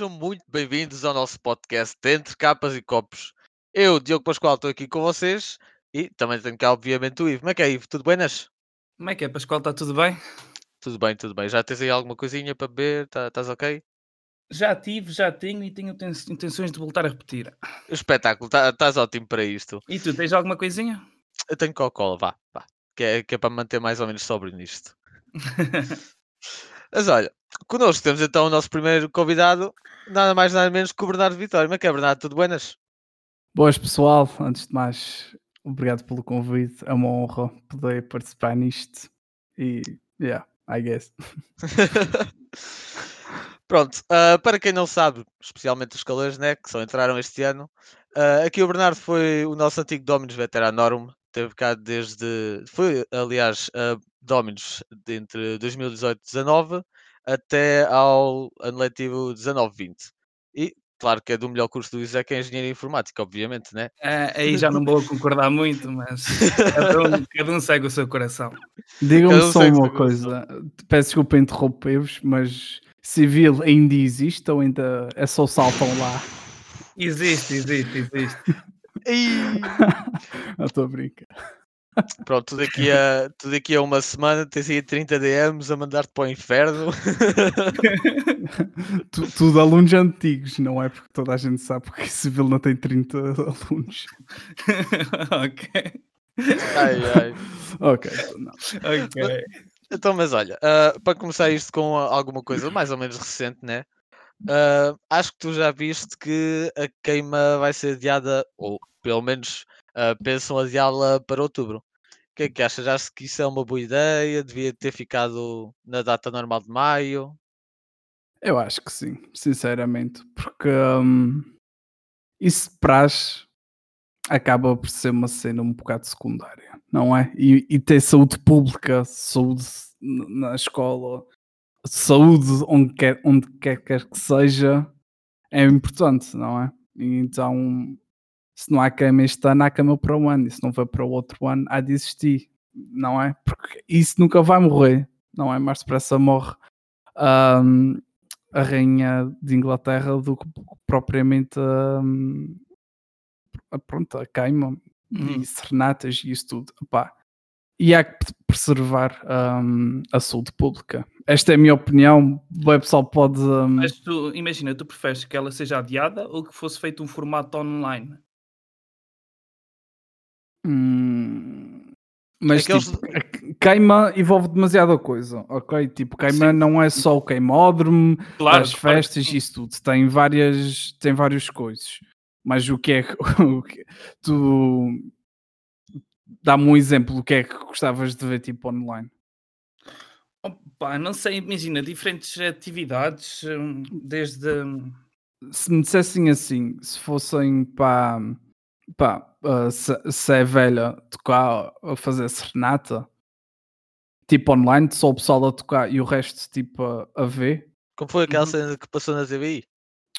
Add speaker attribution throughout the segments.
Speaker 1: Sejam muito bem-vindos ao nosso podcast Entre Capas e Copos. Eu, Diogo Pascoal, estou aqui com vocês e também tenho cá, obviamente, o Ivo. Como é que é, Ivo? Tudo bem, Nas?
Speaker 2: Como é que é, Pascoal? Está tudo bem?
Speaker 1: Tudo bem, tudo bem. Já tens aí alguma coisinha para beber? Tá- Estás ok?
Speaker 2: Já tive, já tenho e tenho ten- intenções de voltar a repetir.
Speaker 1: Espetáculo, tá- estás ótimo para isto.
Speaker 2: E tu, tens alguma coisinha?
Speaker 1: Eu tenho Coca-Cola, vá, vá. Que é, que é para manter mais ou menos sobre nisto. Mas olha, connosco temos então o nosso primeiro convidado, nada mais nada menos que o Bernardo Vitória. Como é que é, Bernardo? Tudo buenas?
Speaker 3: Boas pessoal, antes de mais, obrigado pelo convite. É uma honra poder participar nisto. E yeah, I guess.
Speaker 1: Pronto, ah, para quem não sabe, especialmente os calores, né, que só entraram este ano, ah, aqui o Bernardo foi o nosso antigo Dominus Veteranorum, teve cá desde, foi aliás uh, Dominus entre 2018 e 2019 até ao ano letivo 19-20. E claro que é do melhor curso do ISEC, é Engenharia Informática, obviamente, né?
Speaker 2: É, aí já não vou concordar muito, mas cada um, cada um segue o seu coração.
Speaker 3: Digam-me
Speaker 1: um
Speaker 3: só uma coisa, peço desculpa interromper-vos, mas civil ainda existe ou ainda é só saltam lá?
Speaker 2: Existe, existe, existe.
Speaker 3: Não estou a brincar.
Speaker 1: Pronto, tudo aqui, a, tudo aqui a uma semana tens aí 30 DMs a mandar-te para o inferno.
Speaker 3: Tu- tudo alunos antigos, não é? Porque toda a gente sabe que civil não tem 30 alunos.
Speaker 2: ok,
Speaker 1: ai, ai.
Speaker 3: Ok, então não.
Speaker 2: ok.
Speaker 1: Então, mas olha, ah, para começar isto com alguma coisa mais ou menos recente, né? Ah, acho que tu já viste que a queima vai ser adiada, ou pelo menos pensam adiá-la para outubro. O que é que achas? Achas que isso é uma boa ideia? Devia ter ficado na data normal de maio?
Speaker 3: Eu acho que sim, sinceramente, porque hum, isso praxe acaba por ser uma cena um bocado secundária, não é? E, e ter saúde pública, saúde na escola, saúde onde quer, onde quer, que seja, é importante, não é? Então, se não há cama este ano, há cama para o ano, e se não vai para o outro ano, há de existir, não é? Porque isso nunca vai morrer, não é? Mais depressa morre. hum, a rainha de Inglaterra do que propriamente hum, a, pronto, a queima
Speaker 2: Uhum.
Speaker 3: e serenatas e isso tudo. Epá, e há que pre- preservar hum, a saúde pública. Esta é a minha opinião. O pessoal pode. hum,
Speaker 2: Mas tu, imagina, tu preferes que ela seja adiada ou que fosse feito um formato online?
Speaker 3: Hum, mas
Speaker 1: Aqueles-
Speaker 3: tipo, que- queima envolve demasiada coisa, ok? Tipo, queima não é só o queimódromo,
Speaker 2: Claro,
Speaker 3: as
Speaker 2: claro
Speaker 3: festas e isso tudo. Tem várias, tem várias coisas. Mas o que é que que- tu dá-me um exemplo do que é que gostavas de ver tipo online?
Speaker 2: Opa, não sei, imagina, diferentes atividades, hum, desde.
Speaker 3: Se me dissessem assim, se fossem para pá, ah, se, se é velha tocar a fazer serenata, tipo online, só o pessoal a tocar e o resto tipo a, a ver,
Speaker 1: Como foi aquela
Speaker 2: Uhum.
Speaker 1: cena que passou na TVI?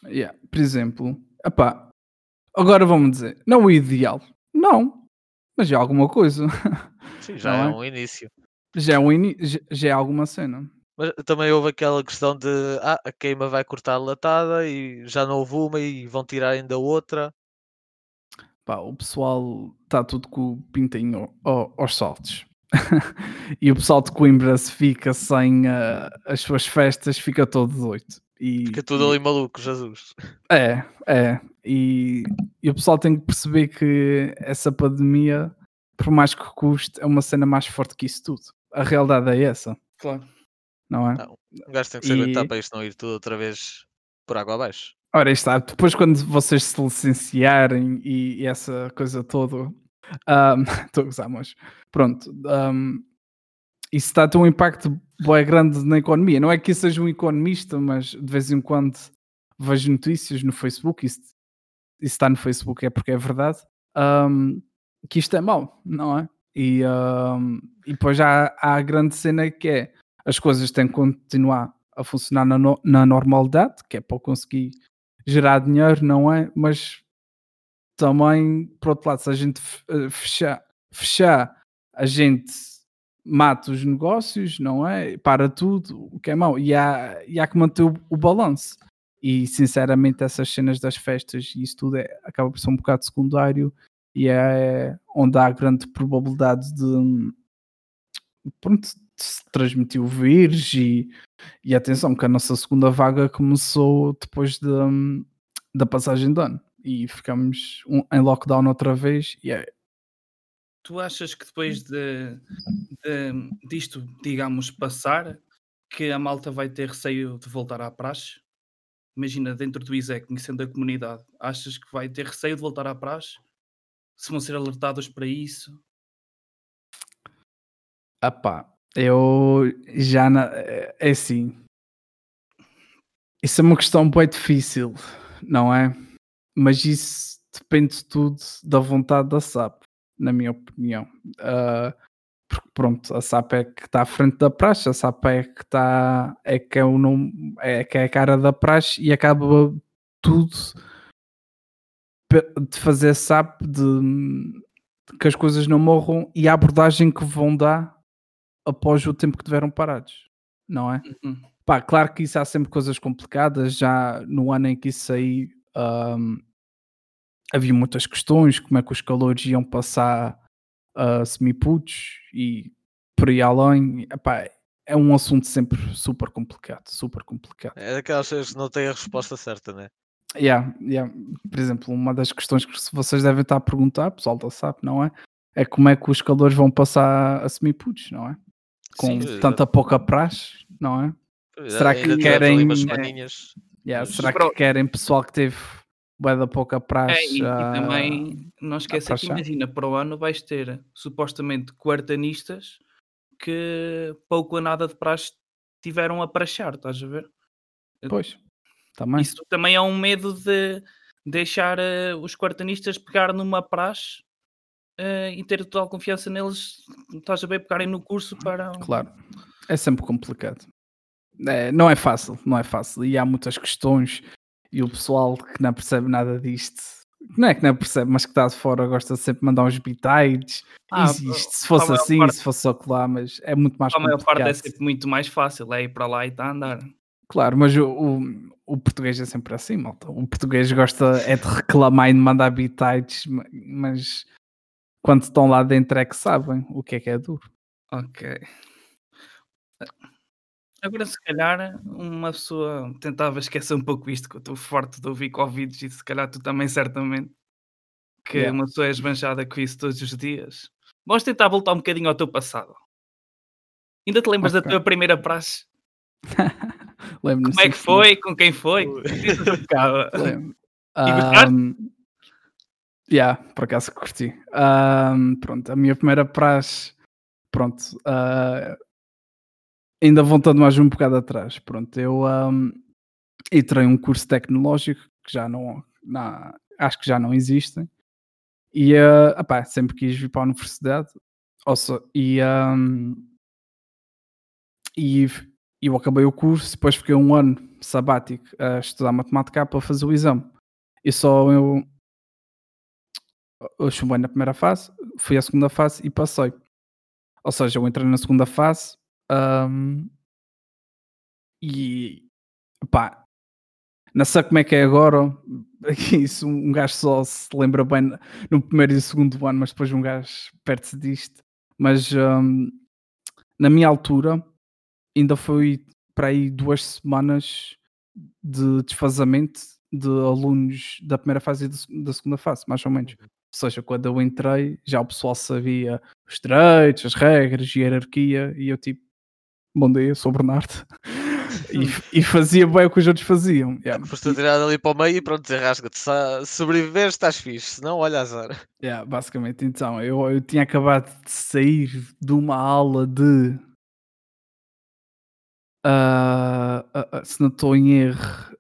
Speaker 3: Yeah, por exemplo, epá, agora vamos dizer, não o ideal, não, mas já é alguma coisa,
Speaker 1: Sim, já é
Speaker 3: é?
Speaker 1: um início.
Speaker 3: já é, um já- já é alguma cena.
Speaker 1: Mas também houve aquela questão de ah, a queima vai cortar a latada e já não houve uma e vão tirar ainda outra.
Speaker 3: Pá, o pessoal está tudo com o pintinho ao- aos saltos. e o pessoal de Coimbra se fica sem ah, as suas festas, fica todo doido. E,
Speaker 1: Fica tudo ali maluco, Jesus.
Speaker 3: É, é. E, e o pessoal tem que perceber que essa pandemia, por mais que custe, é uma cena mais forte que isso tudo. A realidade é essa,
Speaker 2: Claro.
Speaker 3: não é?
Speaker 1: Não. Um gajo tem que se aguentar
Speaker 3: E-
Speaker 1: para isto não ir tudo outra vez por água abaixo.
Speaker 3: Ora, está. Depois, quando vocês se licenciarem e, e essa coisa toda, estou a gozar, mas pronto, ahm, isso está a ter um impacto bem grande na economia. Não é que eu seja um economista, mas de vez em quando vejo notícias no Facebook, isso, isso está no Facebook, é porque é verdade, ahm, que isto é mau, não é? E, e depois há, há a grande cena que é as coisas têm que continuar a funcionar na, no- na normalidade, que é para conseguir gerar dinheiro, não é? Mas também, por outro lado, se a gente eh, fechar, fechar, a gente mata os negócios, não é? Para tudo, o que é mau. E há, e há que manter o, o balanço. E sinceramente, essas cenas das festas e isso tudo é, acaba por ser um bocado secundário e é onde há grande probabilidade de, pronto, de se transmitir o vírus. E, e atenção, que a nossa segunda vaga começou depois de, da passagem de ano e ficamos um- em lockdown outra vez. E é,
Speaker 2: Tu achas que depois de, de- disto, digamos, passar, que a malta vai ter receio de voltar à praxe? Imagina, dentro do ISEC, conhecendo a comunidade, achas que vai ter receio de voltar à praxe? Se vão ser alertados para isso?
Speaker 3: ah pá, eu já na, é assim. Isso é uma questão bem difícil, não é? Mas isso depende tudo da vontade da SAP, na minha opinião. Ah, porque pronto, a SAP é que está à frente da praxe, a SAP é que está é que é o nome, é que é a cara da praxe e acaba tudo de fazer SAP de, de que as coisas não morram e a abordagem que vão dar após o tempo que tiveram parados, não é?
Speaker 2: Uhum.
Speaker 3: Pá, claro que isso há sempre coisas complicadas. Já no ano em que isso aí ahm, havia muitas questões, como é que os calores iam passar a semiputos e por aí além. Epá, é um assunto sempre super complicado, super complicado.
Speaker 1: É daquelas coisas que não têm a resposta certa, né?
Speaker 3: Yeah, yeah. Por exemplo, uma das questões que vocês devem estar a perguntar, pessoal da SAP, não é? É como é que os calores vão passar a semiputos, não é? Com
Speaker 2: Sim,
Speaker 1: exato.
Speaker 3: tanta pouca praxe, não é? Será que
Speaker 1: Ainda tivemos
Speaker 3: querem- é. Yeah, será que querem pessoal que teve bué da pouca
Speaker 2: É,
Speaker 3: praxe?
Speaker 2: e, e
Speaker 3: a-
Speaker 2: também não esqueça que imagina, para o ano vais ter supostamente quartanistas que pouco ou nada de praxe tiveram a praxar, estás a ver?
Speaker 3: Pois, também.
Speaker 2: Isso também é um medo de deixar eh, os quartanistas pegar numa praxe eh, e ter total confiança neles, estás a ver, pegarem no curso para.
Speaker 3: Claro, é sempre complicado. É, não é fácil, não é fácil. E há muitas questões e o pessoal que não percebe nada disto, não é que não percebe, mas que está de fora gosta sempre de mandar uns bitites.
Speaker 2: Ah,
Speaker 3: Existe, se
Speaker 2: a
Speaker 3: fosse assim,
Speaker 2: parte-
Speaker 3: se fosse só lá, mas é muito mais
Speaker 2: A maior parte é sempre muito mais fácil, é ir para lá e está a andar.
Speaker 3: Claro, mas o, o, o português é sempre assim, malta. O português gosta é de reclamar e de mandar bitites, ma- mas quando estão lá dentro é que sabem o que é que é duro.
Speaker 2: Ok. Agora, se calhar, uma pessoa tentava esquecer um pouco isto, que eu estou forte de ouvir Covid e se calhar tu também, certamente, que
Speaker 3: Yeah.
Speaker 2: uma pessoa é esbanjada com isso todos os dias. Vamos tentar voltar um bocadinho ao teu passado. Ainda te lembras da
Speaker 3: Ok.
Speaker 2: tua primeira praxe? Como é que foi? Com quem foi? Diz-nos um bocado.
Speaker 3: Lembro.
Speaker 2: E gostaste?
Speaker 3: Ahm, yeah, por acaso curti. Ahm, pronto, a minha primeira praxe, pronto, ah, ainda voltando mais um bocado atrás, pronto, eu ahm, entrei um curso tecnológico que já não, na- acho que já não existem, e ah, epá, sempre quis vir para a universidade, se- e, ahm, e eu acabei o curso, depois fiquei um ano sabático a estudar matemática para fazer o exame. E só eu, eu chumbei na primeira fase, fui à segunda fase e passei. Ou seja, eu entrei na segunda fase ahm, e pá, não sei como é que é agora. Isso, um gajo só se lembra bem no- primeiro e segundo ano, mas depois um gajo perde-se disto. Mas ahm, na minha altura ainda foi para aí duas semanas de desfazamento de alunos da primeira fase e da segunda fase, mais ou menos. Ou seja, quando eu entrei, já o pessoal sabia os direitos, as regras, hierarquia, e eu tipo, bom dia, sou o Bernardo. e, e fazia bem o que os outros faziam. Yeah.
Speaker 1: Foste atirado ali para o meio e pronto, desenrasca-te. Se sobreviveres, estás fixe. Se não, olha azar.
Speaker 3: Yeah, basicamente, então, eu, eu tinha acabado de sair de uma aula de. ah, ah, ah, se não estou em erro.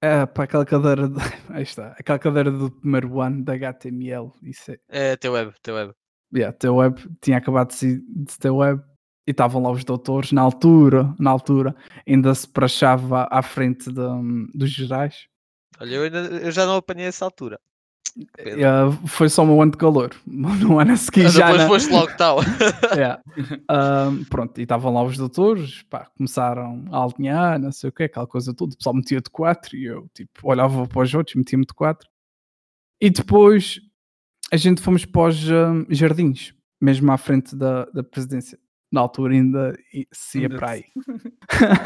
Speaker 3: É, para aquela cadeira. De, aí está. Aquela cadeira do primeiro ano da HTML. Isso é.
Speaker 1: É teu web, teu web.
Speaker 3: Yeah, teu web. Tinha acabado de, de ter web. E estavam lá os doutores. Na altura, na altura, ainda se prachava à frente de- dos gerais.
Speaker 1: Olha, eu, ainda, eu já não apanhei essa altura.
Speaker 3: Yeah, foi só um ano de calor. No ano a seguir já.
Speaker 1: Depois
Speaker 3: na-
Speaker 1: foste logo tal.
Speaker 3: Yeah. Pronto, e estavam lá os doutores, pá, começaram a alinhar, não sei o que, aquela coisa toda. O pessoal metia de 4 e eu, tipo, olhava para os outros, metia-me de 4. E depois a gente fomos para os jardins, mesmo à frente da, da presidência. Na altura ainda se ia para aí.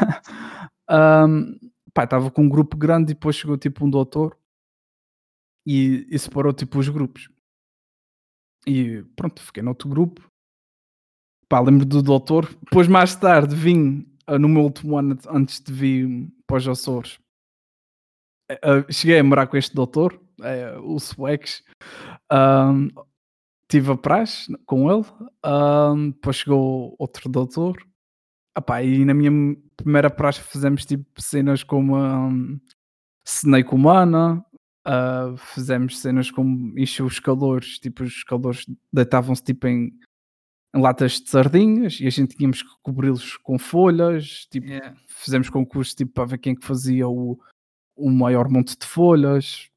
Speaker 3: Ahm, pá, estava com um grupo grande e depois chegou tipo um doutor e, e separou tipo os grupos. E pronto, fiquei noutro grupo. Pá, lembro do doutor. Depois mais tarde vim ah, no meu último ano antes de vir para os Açores. Eh, ah, cheguei a morar com este doutor, eh, o Swex. Ahm, tive a praxe com ele. ahm, depois chegou outro doutor. Ah pá, e na minha primeira praxe fizemos tipo cenas como um, Snake Humana, ah, fizemos cenas como encher os calores, tipo os calores deitavam-se tipo em, em latas de sardinhas e a gente tínhamos que cobri-los com folhas, tipo,
Speaker 2: Yeah.
Speaker 3: fizemos concurso tipo, para ver quem é que fazia o, o maior monte de folhas.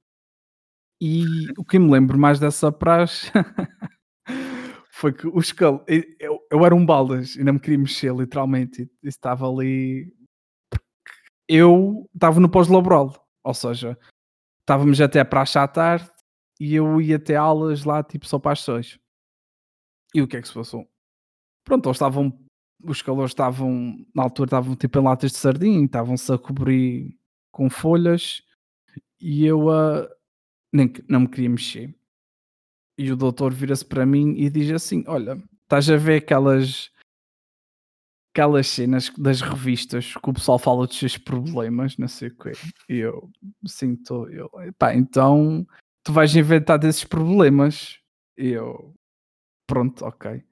Speaker 3: E o que me lembro mais dessa praxe foi que os cal... eu, eu era um baldas e não me queria mexer literalmente. E, e estava ali. Eu estava no pós-laboral, ou seja, estávamos até a praxe à tarde e eu ia ter aulas lá tipo só para as seis. E o que é que se passou? Pronto, eles estavam. Os calores estavam. Na altura estavam tipo em latas de sardinha, estavam-se a cobrir com folhas e eu ah, nem, não me queria mexer. E o doutor vira-se para mim e diz assim: Olha, estás a ver aquelas aquelas cenas das revistas que o pessoal fala dos seus problemas, não sei o quê. E eu sinto, eu, pá, então tu vais inventar desses problemas. E eu, pronto, ok.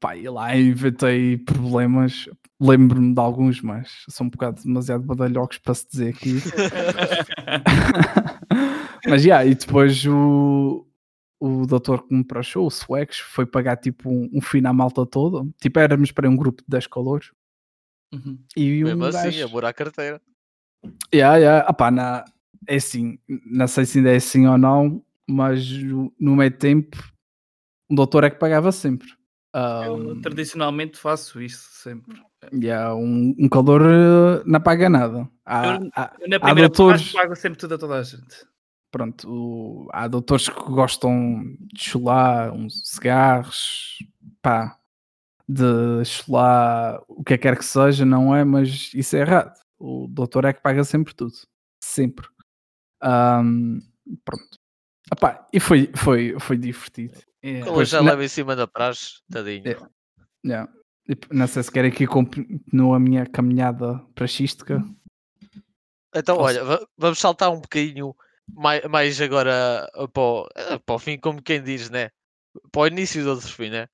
Speaker 3: Pá, e lá inventei problemas. Lembro-me de alguns, mas são um bocado demasiado badalhocos para se dizer aqui. Mas já, e depois o, o doutor que me prachou, o Swex, foi pagar tipo um, um fim à malta toda. Tipo, éramos para um grupo de 10 calores.
Speaker 2: Uhum.
Speaker 3: E
Speaker 1: Mesmo
Speaker 3: um
Speaker 1: assim,
Speaker 3: gajo...
Speaker 1: amor à carteira.
Speaker 3: Yeah, yeah. Ah, pá, na... É assim, não sei se ainda é assim ou não, mas no meio tempo o doutor é que pagava sempre.
Speaker 2: Eu
Speaker 3: Um,
Speaker 2: tradicionalmente faço isso sempre.
Speaker 3: yeah, um, um calor eh, não paga nada. Há,
Speaker 2: Eu-
Speaker 3: há-
Speaker 2: Eu, na
Speaker 3: há
Speaker 2: primeira
Speaker 3: doutores,
Speaker 2: parte pago sempre tudo a toda a gente.
Speaker 3: Pronto, o- há doutores que gostam de chular uns cigarros, pá, de chular o que quer que seja, não é? Mas isso é errado. O doutor é que paga sempre tudo. Sempre. Ahm, pronto. Epá, e foi, foi, foi divertido.
Speaker 1: Ele
Speaker 3: Pois,
Speaker 1: já
Speaker 3: na-
Speaker 1: leva em cima da praxe, tadinho.
Speaker 3: É. Yeah. P- não sei se quer aqui continuo a minha caminhada praxística.
Speaker 1: Então,
Speaker 3: Posso-
Speaker 1: olha, va- vamos saltar um bocadinho mais, mais agora uh, para o, uh, para o fim, como quem diz, né? Para o início do outro fim, né?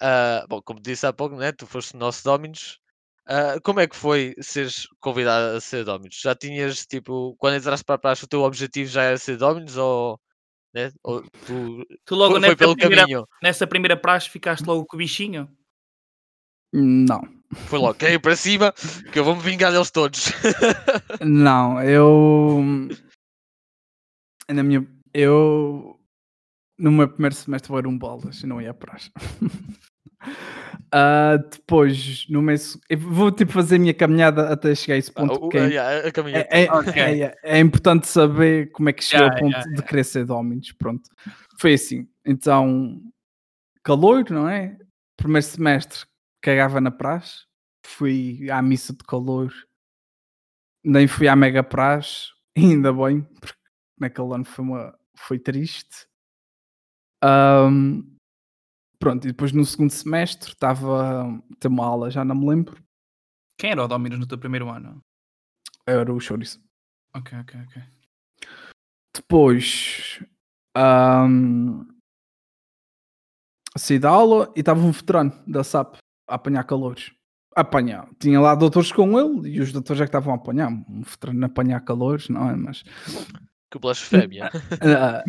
Speaker 1: Ah, bom, como disse há pouco, né? Tu foste o nosso Dominus. Ah, como é que foi seres convidado a ser Dominus? Já tinhas, tipo, quando entraste para a praxe, o teu objetivo já era ser Dominus ou, né? ou tu
Speaker 2: Tu logo
Speaker 1: foi,
Speaker 2: nessa,
Speaker 1: pelo
Speaker 2: primeira,
Speaker 1: caminho?
Speaker 2: nessa primeira praxe ficaste logo com o bichinho?
Speaker 3: Não,
Speaker 1: Foi logo, ir para cima, que eu vou me vingar deles todos.
Speaker 3: não, eu na minha eu no meu primeiro semestre eu era um bolas e não ia à praxe. Ah, depois, no mês, vou tipo fazer a minha caminhada até chegar a esse
Speaker 1: Ah,
Speaker 3: ponto. que é,
Speaker 1: yeah,
Speaker 3: é, é-
Speaker 2: Ok.
Speaker 3: é- é importante saber como é que chegou
Speaker 2: Yeah,
Speaker 3: ao ponto
Speaker 2: yeah,
Speaker 3: de querer ser Dominus. Pronto, foi assim. Então, calor, não é? Primeiro semestre cagava na praxe, fui à missa de calor, nem fui à mega praxe, ainda bem, porque naquele ano foi, uma, foi triste. Ahm, pronto, e depois no segundo semestre estava a ter uma aula, já não me lembro,
Speaker 2: Quem era o Dominus no teu primeiro ano?
Speaker 3: era o chouriço.
Speaker 2: Ok, ok, ok.
Speaker 3: Depois ahm, saí da aula e estava um veterano da SAP a apanhar calores. Apanhar. Tinha lá doutores com ele e os doutores é que estavam a apanhar. Um veterano a apanhar calores, não é? Mas
Speaker 1: Que blasfémia.
Speaker 3: ah,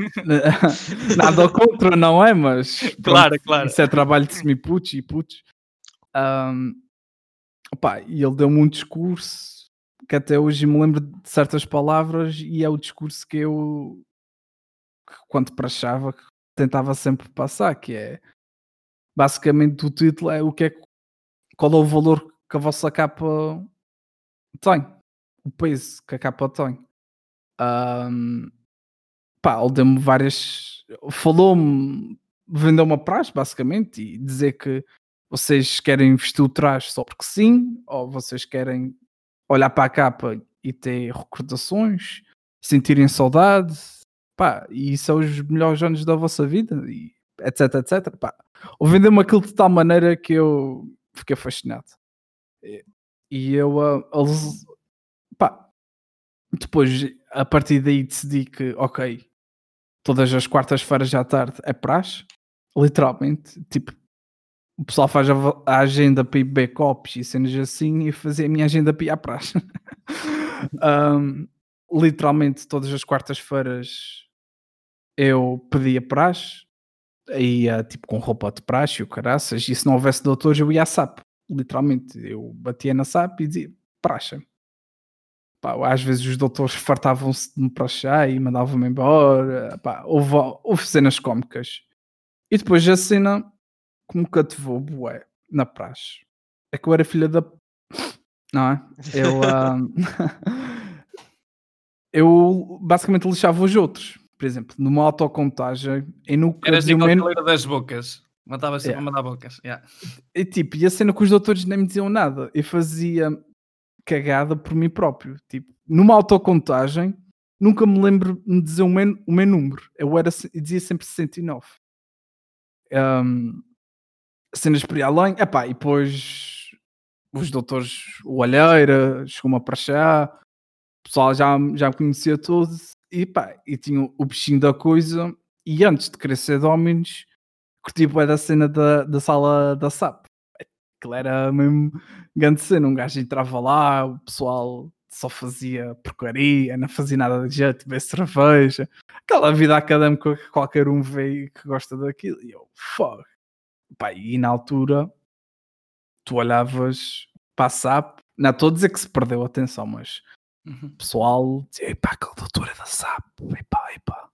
Speaker 3: nada contra, não é? Mas pronto,
Speaker 2: Claro, claro.
Speaker 3: Isso é trabalho de semi-putos e putos. Ahm, opá, e ele deu-me um discurso que até hoje me lembro de certas palavras e é o discurso que eu que quando prachava tentava sempre passar, que é basicamente o título é o que é qual é o valor que a vossa capa tem, o peso que a capa tem. Ahm, pá, ele deu-me várias. Falou-me, vendeu uma praxe, basicamente, e dizer que vocês querem vestir o traje só porque sim, ou vocês querem olhar para a capa e ter recordações, sentirem saudade, pá, e são os melhores anos da vossa vida, e etc, etc. Pá, ou vendeu-me aquilo de tal maneira que eu fiquei fascinado. E- E eu, ah, eles, pá, depois a partir daí decidi que, ok, todas as quartas-feiras à tarde é praxe, literalmente, tipo, o pessoal faz a, a agenda para ir beber copos e cenas assim e fazer a minha agenda para ir à praxe. Ahm, literalmente todas as quartas-feiras eu pedia praxe, ia tipo com roupa de praxe e o caraças, e se não houvesse doutores eu ia à SAP, literalmente, eu batia na SAP e dizia praxe. Pá, às vezes os doutores fartavam-se de me praxar e mandavam-me embora, pá, houve, houve cenas cómicas. E depois a cena que me cativou, bué, na praxe, é que eu era filha da... Não é? Eu... eu basicamente lixava os outros. Por exemplo, numa autocontagem, eu nunca
Speaker 2: Eras
Speaker 3: dizia o
Speaker 2: igual
Speaker 3: men-
Speaker 2: a caleira das bocas. Matava sempre
Speaker 3: Yeah.
Speaker 2: a mandar bocas. Yeah.
Speaker 3: E tipo, e a cena que os doutores nem me diziam nada. Eu fazia cagada por mim próprio. Tipo, numa autocontagem, nunca me lembro de dizer o meu, o meu número. Eu era, eu dizia sempre 69. Um, cenas por aí além. Epá, e depois os doutores, o Alheira, chegou-me a prachar. O pessoal já, já me conhecia todos. E pá, e tinha o bichinho da coisa. E antes de querer ser Dominos, curti bué da cena da, da sala da SAP. Aquilo era mesmo grande cena. Um gajo entrava lá, o pessoal só fazia porcaria, não fazia nada de jeito, beber cerveja. Aquela vida académica que qualquer um vê que gosta daquilo. E eu, fuck. Pá, e na altura, tu olhavas para a SAP, não estou a dizer que se perdeu a atenção, mas
Speaker 2: Uhum.
Speaker 3: o pessoal dizia, epá, aquele doutor é da SAP, epá, epá.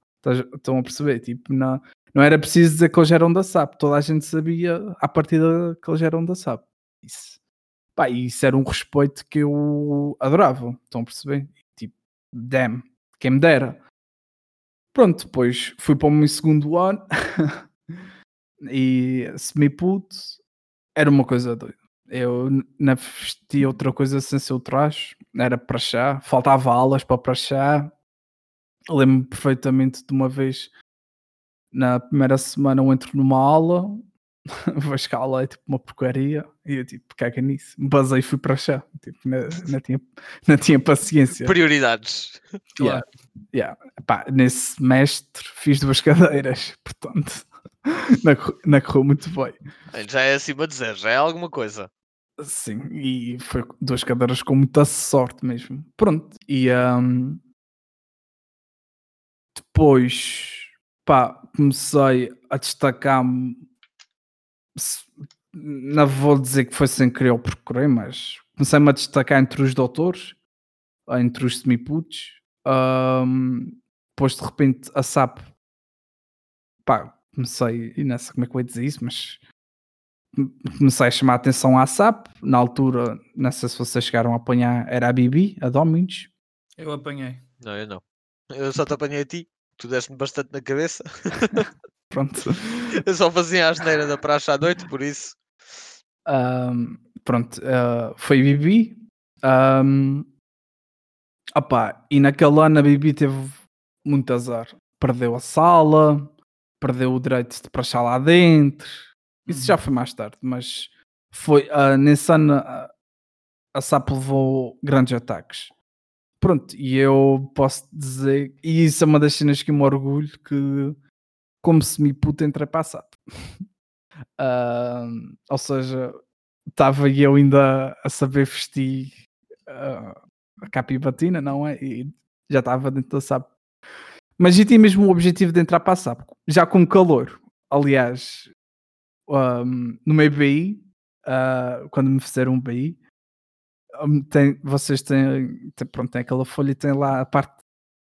Speaker 3: Estão a perceber? Tipo, não, não era preciso dizer que eles eram da SAP, toda a gente sabia a partir que eles eram da SAP. Isso, pá, isso era um respeito que eu adorava, estão a perceber? Tipo, damn, quem me dera. Pronto, depois fui para o meu segundo ano e semi-puto era uma coisa doida. Eu não vestia outra coisa sem ser o traje, era para chá, faltava aulas para para chá. Lembro-me perfeitamente de uma vez na primeira semana eu entro numa aula, vejo que a aula é tipo uma porcaria e eu tipo, caga nisso, me basei e fui para chá, tipo, não, não tinha, não tinha paciência.
Speaker 1: Prioridades.
Speaker 3: Yeah, yeah. Epá, nesse semestre fiz duas cadeiras, portanto, não, não correu muito bem.
Speaker 1: Já é acima de zero, já é alguma coisa.
Speaker 3: Sim, e foi duas cadeiras com muita sorte mesmo. Pronto, e ahm, depois pá, comecei a destacar-me. Não vou dizer que foi sem querer ou procurei, mas comecei-me a destacar entre os doutores, entre os semiputos. ahm, depois de repente a SAP, pá, comecei, e não sei como é que eu ia dizer isso, mas comecei a chamar a atenção à SAP. Na altura, não sei se vocês chegaram a apanhar, era a Bibi, a Dominos.
Speaker 2: Eu apanhei.
Speaker 1: Não, eu não. Eu só te apanhei a ti. Tu deste-me bastante na cabeça.
Speaker 3: Pronto.
Speaker 1: Eu só fazia a asneira da praxe à noite, por isso.
Speaker 3: Ahm, pronto, ah, foi Bibi. Opá, e naquele ano a Bibi teve muito azar. Perdeu a sala, perdeu o direito de prachar lá dentro. Isso já foi mais tarde, mas foi ah, nesse ano ah, a SAP levou grandes ataques. Pronto, e eu posso dizer, e isso é uma das cenas que me orgulho, que como se me a SAP. Ah, ou seja, estava eu ainda a saber vestir ah, a capa e batina, não é? E já estava dentro da SAP. Mas eu tinha mesmo o objetivo de entrar para a SAP, já com calor. Aliás, um, no meu BI, ah, quando me fizeram um BI, tem, vocês têm, pronto, tem aquela folha e tem lá a parte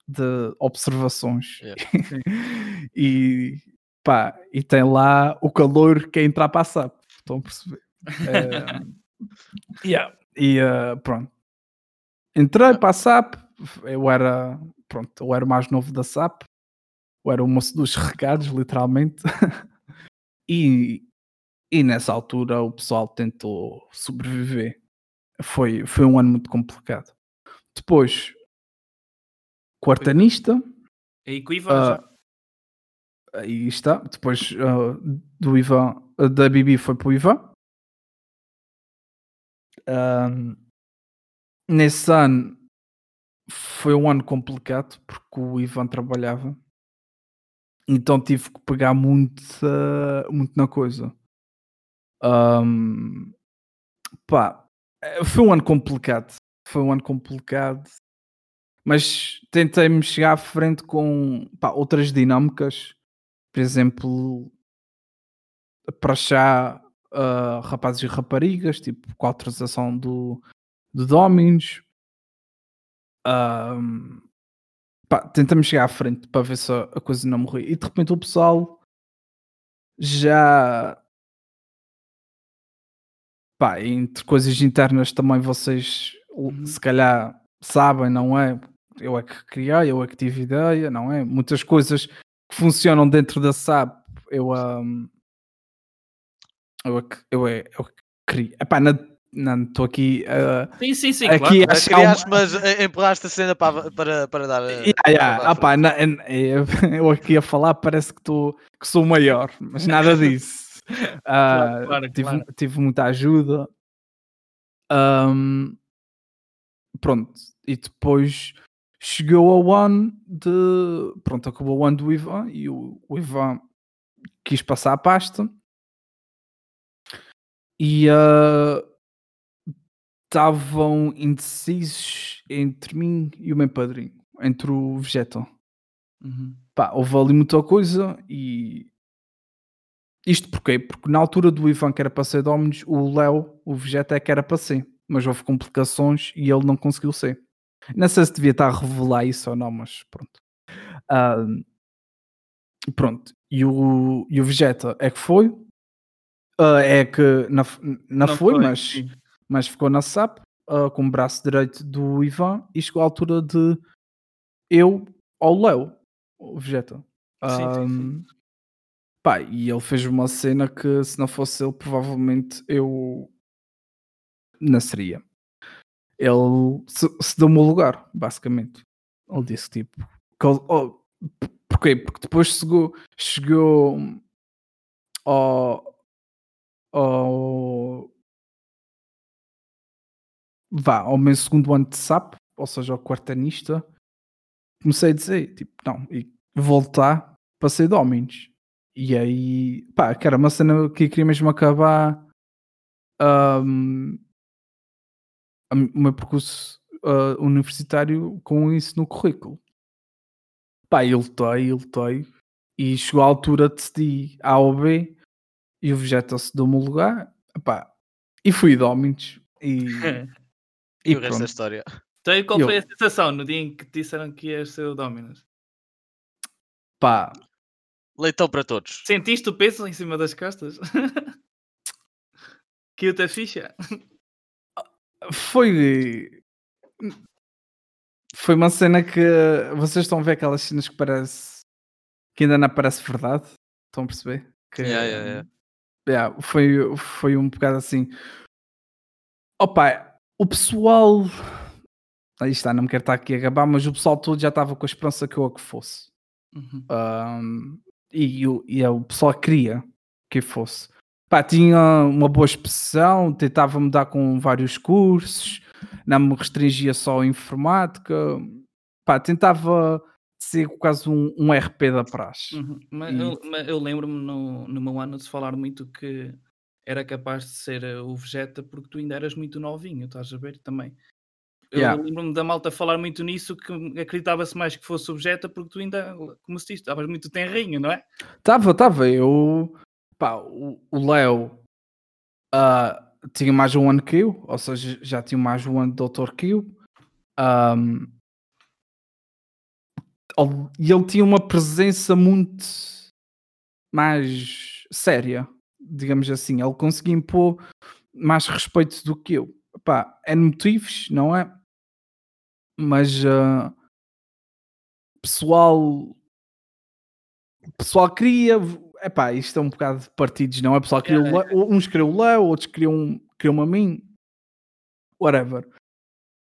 Speaker 3: de observações.
Speaker 1: Yeah.
Speaker 3: e pá, e tem lá o calor que é entrar para a SAP. Estão a perceber? Eh, yeah. E eh, pronto. Entrei para a SAP, eu era, pronto, eu era o mais novo da SAP, eu era o moço dos recados, literalmente. e, e nessa altura o pessoal tentou sobreviver. Foi, foi um ano muito complicado. Depois, quartanista,
Speaker 2: o Ivan já.
Speaker 3: ah, aí está. Depois ah, do Ivan, ah, da Bibi foi para o Ivan. Ahm, nesse ano foi um ano complicado porque o Ivan trabalhava. Então tive que pegar muito, muito na coisa. Ahm, pá, foi um ano complicado. Foi um ano complicado. Mas tentei-me chegar à frente com pá, outras dinâmicas. Por exemplo, para já ah, rapazes e raparigas, tipo com a autorização do, do Dominos. Ahm, pá, tentei-me chegar à frente para ver se a coisa não morria. E de repente o pessoal já pá, entre coisas internas também vocês
Speaker 2: Uhum.
Speaker 3: se calhar sabem, não é? Eu é que criei, eu é que tive ideia, não é? Muitas coisas que funcionam dentro da SAP, eu, ahm, eu, é que, eu, é, eu é criei. Epá, não estou aqui a
Speaker 2: Sim, sim, sim,
Speaker 3: aqui
Speaker 2: claro.
Speaker 1: Criaste,
Speaker 3: uma-
Speaker 1: mas eh, empurraste a cena para, para, para dar. eh,
Speaker 3: Yeah, yeah.
Speaker 1: para dar
Speaker 3: Ah, pá, na- eu, eu aqui a falar parece que, tô, que sou maior, mas nada disso. Ah,
Speaker 2: claro,
Speaker 3: tive,
Speaker 2: claro.
Speaker 3: tive muita ajuda. Ahm, pronto, e depois chegou ao ano de. Pronto, acabou o ano do Ivan e o, o Ivan quis passar a pasta e ah, estavam indecisos entre mim e o meu padrinho, entre o Vegeta
Speaker 2: Uhum.
Speaker 3: pá, houve ali muita coisa e isto porquê? Porque na altura do Ivan que era para ser Dominus, o Léo, o Vegeta é que era para ser, mas houve complicações e ele não conseguiu ser. Não sei se devia estar a revelar isso ou não, mas pronto. Ah, pronto, e o, e o Vegeta é que foi, ah, é que não, f- não,
Speaker 2: Não
Speaker 3: foi, mas,
Speaker 2: sim.
Speaker 3: mas ficou na SAP ah, com o braço direito do Ivan e chegou à altura de eu ao Léo, o Vegeta.
Speaker 2: Sim, sim, sim.
Speaker 3: Pá, e ele fez uma cena que se não fosse ele, provavelmente eu nasceria. Ele se, se deu o lugar, basicamente. Ele disse tipo. Que ele- oh, porquê? Porque depois chegou, chegou ao, ao vá, ao meu segundo ano de SAP, ou seja, ao quartanista, comecei a dizer, tipo, não, e voltar para ser Dominos. E aí, pá, que era uma cena que eu queria mesmo acabar mi- o meu percurso ah, universitário com isso no currículo. Pá, eu lutei, eu lutei, e chegou a altura de decidir A ou B, e o Vegeta se deu-me o lugar, pá, e fui Dominos. E,
Speaker 1: E
Speaker 3: e
Speaker 1: o resto da
Speaker 3: pronto.
Speaker 1: história.
Speaker 2: Então, e qual
Speaker 3: Eu-
Speaker 2: foi a sensação no dia em que te disseram que ias ser o Dominus?
Speaker 3: Pá,
Speaker 1: Leitão para todos.
Speaker 2: Sentiste o peso em cima das costas? que a ficha?
Speaker 3: foi foi uma cena que vocês estão a ver aquelas cenas que parece que ainda não parece verdade estão a perceber que
Speaker 1: Yeah, yeah, yeah.
Speaker 3: yeah, foi, foi um bocado assim opa o pessoal aí está, não me quero estar aqui a gabar mas o pessoal todo já estava com a esperança que eu a que fosse
Speaker 2: Uhum.
Speaker 3: Ahm, e, o- e o pessoal queria que eu fosse. Pá, tinha uma boa expressão, tentava mudar com vários cursos, não me restringia só à informática, pá, tentava ser quase um, um RP da praxe.
Speaker 2: Uhum. Mas
Speaker 3: E-
Speaker 2: eu, eu lembro-me no, no meu ano de falar muito que era capaz de ser eh, o Vegeta porque tu ainda eras muito novinho, estás a ver também. Eu
Speaker 3: Yeah.
Speaker 2: lembro-me da malta falar muito nisso que acreditava-se mais que fosse o Vegeta porque tu ainda, como se diz, estavas muito tenrinho, não é?
Speaker 3: Tava, tava, eu, pá, o Léo ah, tinha mais um ano que eu, ou seja, já tinha mais um ano de doutor que eu. Ele- e ele tinha uma presença muito mais séria, digamos assim. Ele conseguia impor mais respeito do que eu. Pá, é motivos, não é? Mas ah, pessoal, pessoal queria. Epá, isto é um bocado de partidos, não é? Pessoal queria
Speaker 2: É,
Speaker 3: Le- uns queriam o Léo, outros queriam, queriam a mim, whatever.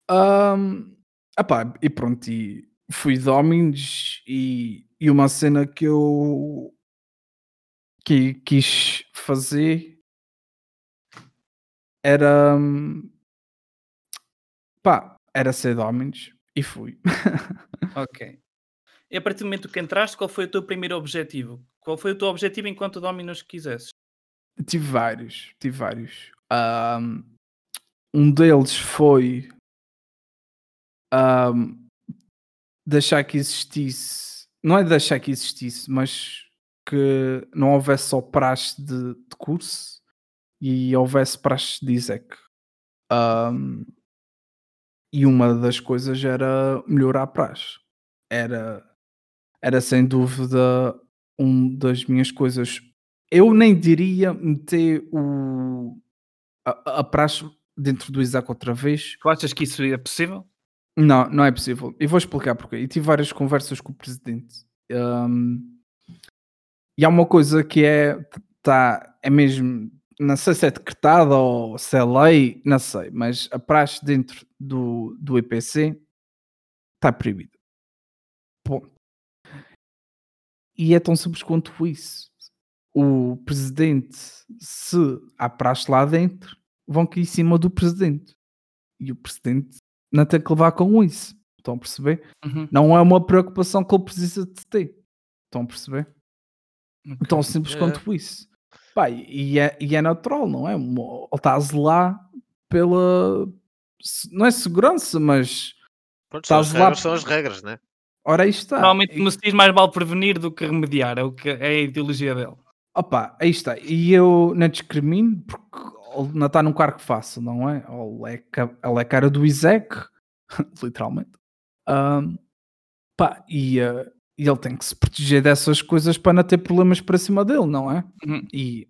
Speaker 3: Ahm, epá, e pronto, e fui Dominus e, e uma cena que eu que quis fazer era hum, pá, era ser Dominus e fui.
Speaker 2: Ok. E a partir do momento que entraste, qual foi o teu primeiro objetivo? Qual foi o teu objetivo enquanto Dominus quisesses?
Speaker 3: tive vários, tive vários. Ahm, um deles foi ahm, deixar que existisse, não é deixar que existisse, mas que não houvesse só praxe de, de curso e houvesse praxe de ISEC. Ahm, e uma das coisas era melhorar a praxe. Era, era sem dúvida uma das minhas coisas. Eu nem diria meter o, a, a praxe dentro do ISAC outra vez,
Speaker 2: Tu achas que isso é possível?
Speaker 3: não, não é possível. E vou explicar porquê. E tive várias conversas com o presidente. Hum, e há uma coisa que é, tá, é mesmo, não sei se é decretada ou se é lei, não sei, mas a praxe dentro do, do IPC está proibida. Ponto. E é tão simples quanto isso. O presidente, se há praxe lá dentro, vão cair em cima do presidente. E o presidente não tem que levar com isso. Estão a perceber?
Speaker 2: Uhum.
Speaker 3: Não é uma preocupação que ele precisa de ter. Estão a perceber?
Speaker 2: Ok.
Speaker 3: Tão simples
Speaker 1: É.
Speaker 3: quanto isso. Pá, e, é, e é natural, não é? Mo- Ele está a zelar pela. Não é segurança, mas.
Speaker 1: Pronto, são, as
Speaker 3: Estás lá-
Speaker 1: regras, são as regras, né?
Speaker 3: Ora, aí está.
Speaker 2: Normalmente no se diz mais vale prevenir do que remediar, é, o que, é a ideologia dele.
Speaker 3: Opa, aí está. E eu não discrimino porque ele não está num cargo fácil, não é? Ele é, ele é cara do ISEC, literalmente. Ahm, pá, e, eh, e ele tem que se proteger dessas coisas para não ter problemas para cima dele, não é?
Speaker 2: Uhum.
Speaker 3: E,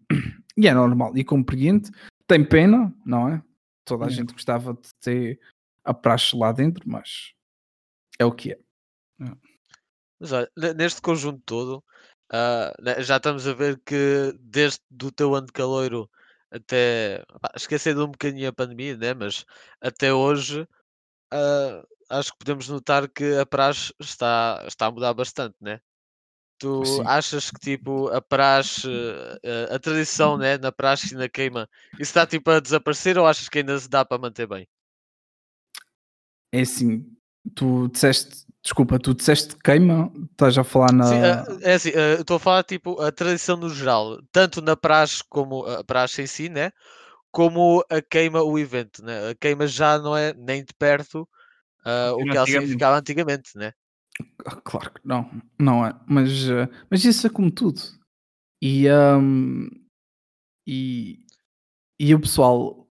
Speaker 3: e é normal e compreendo. Tem pena, não é? Toda a gente gostava de ter a praxe lá dentro, mas é o que é.
Speaker 1: Mas olha, ne- neste conjunto todo, né, já estamos a ver que desde do teu ano de caloiro até esquecendo um bocadinho a pandemia, né? Mas até hoje ah, acho que podemos notar que a praxe está, está a mudar bastante, né? Tu
Speaker 3: Sim.
Speaker 1: achas que tipo a praxe, ah, a tradição né, na praxe e na queima, isso está tipo a desaparecer ou achas que ainda se dá para manter bem?
Speaker 3: É assim, tu disseste, desculpa, tu disseste queima, estás a falar na.
Speaker 1: Sim, ah, é assim, eu estou a falar tipo a tradição no geral, tanto na praxe como a praxe em si, né? Como a queima, o evento, né? A queima já não é nem de perto ah, o que ela significava antigamente, né?
Speaker 3: Ah, Claro que não, não é. Mas, eh, mas isso é como tudo. E, ahm, e, e o pessoal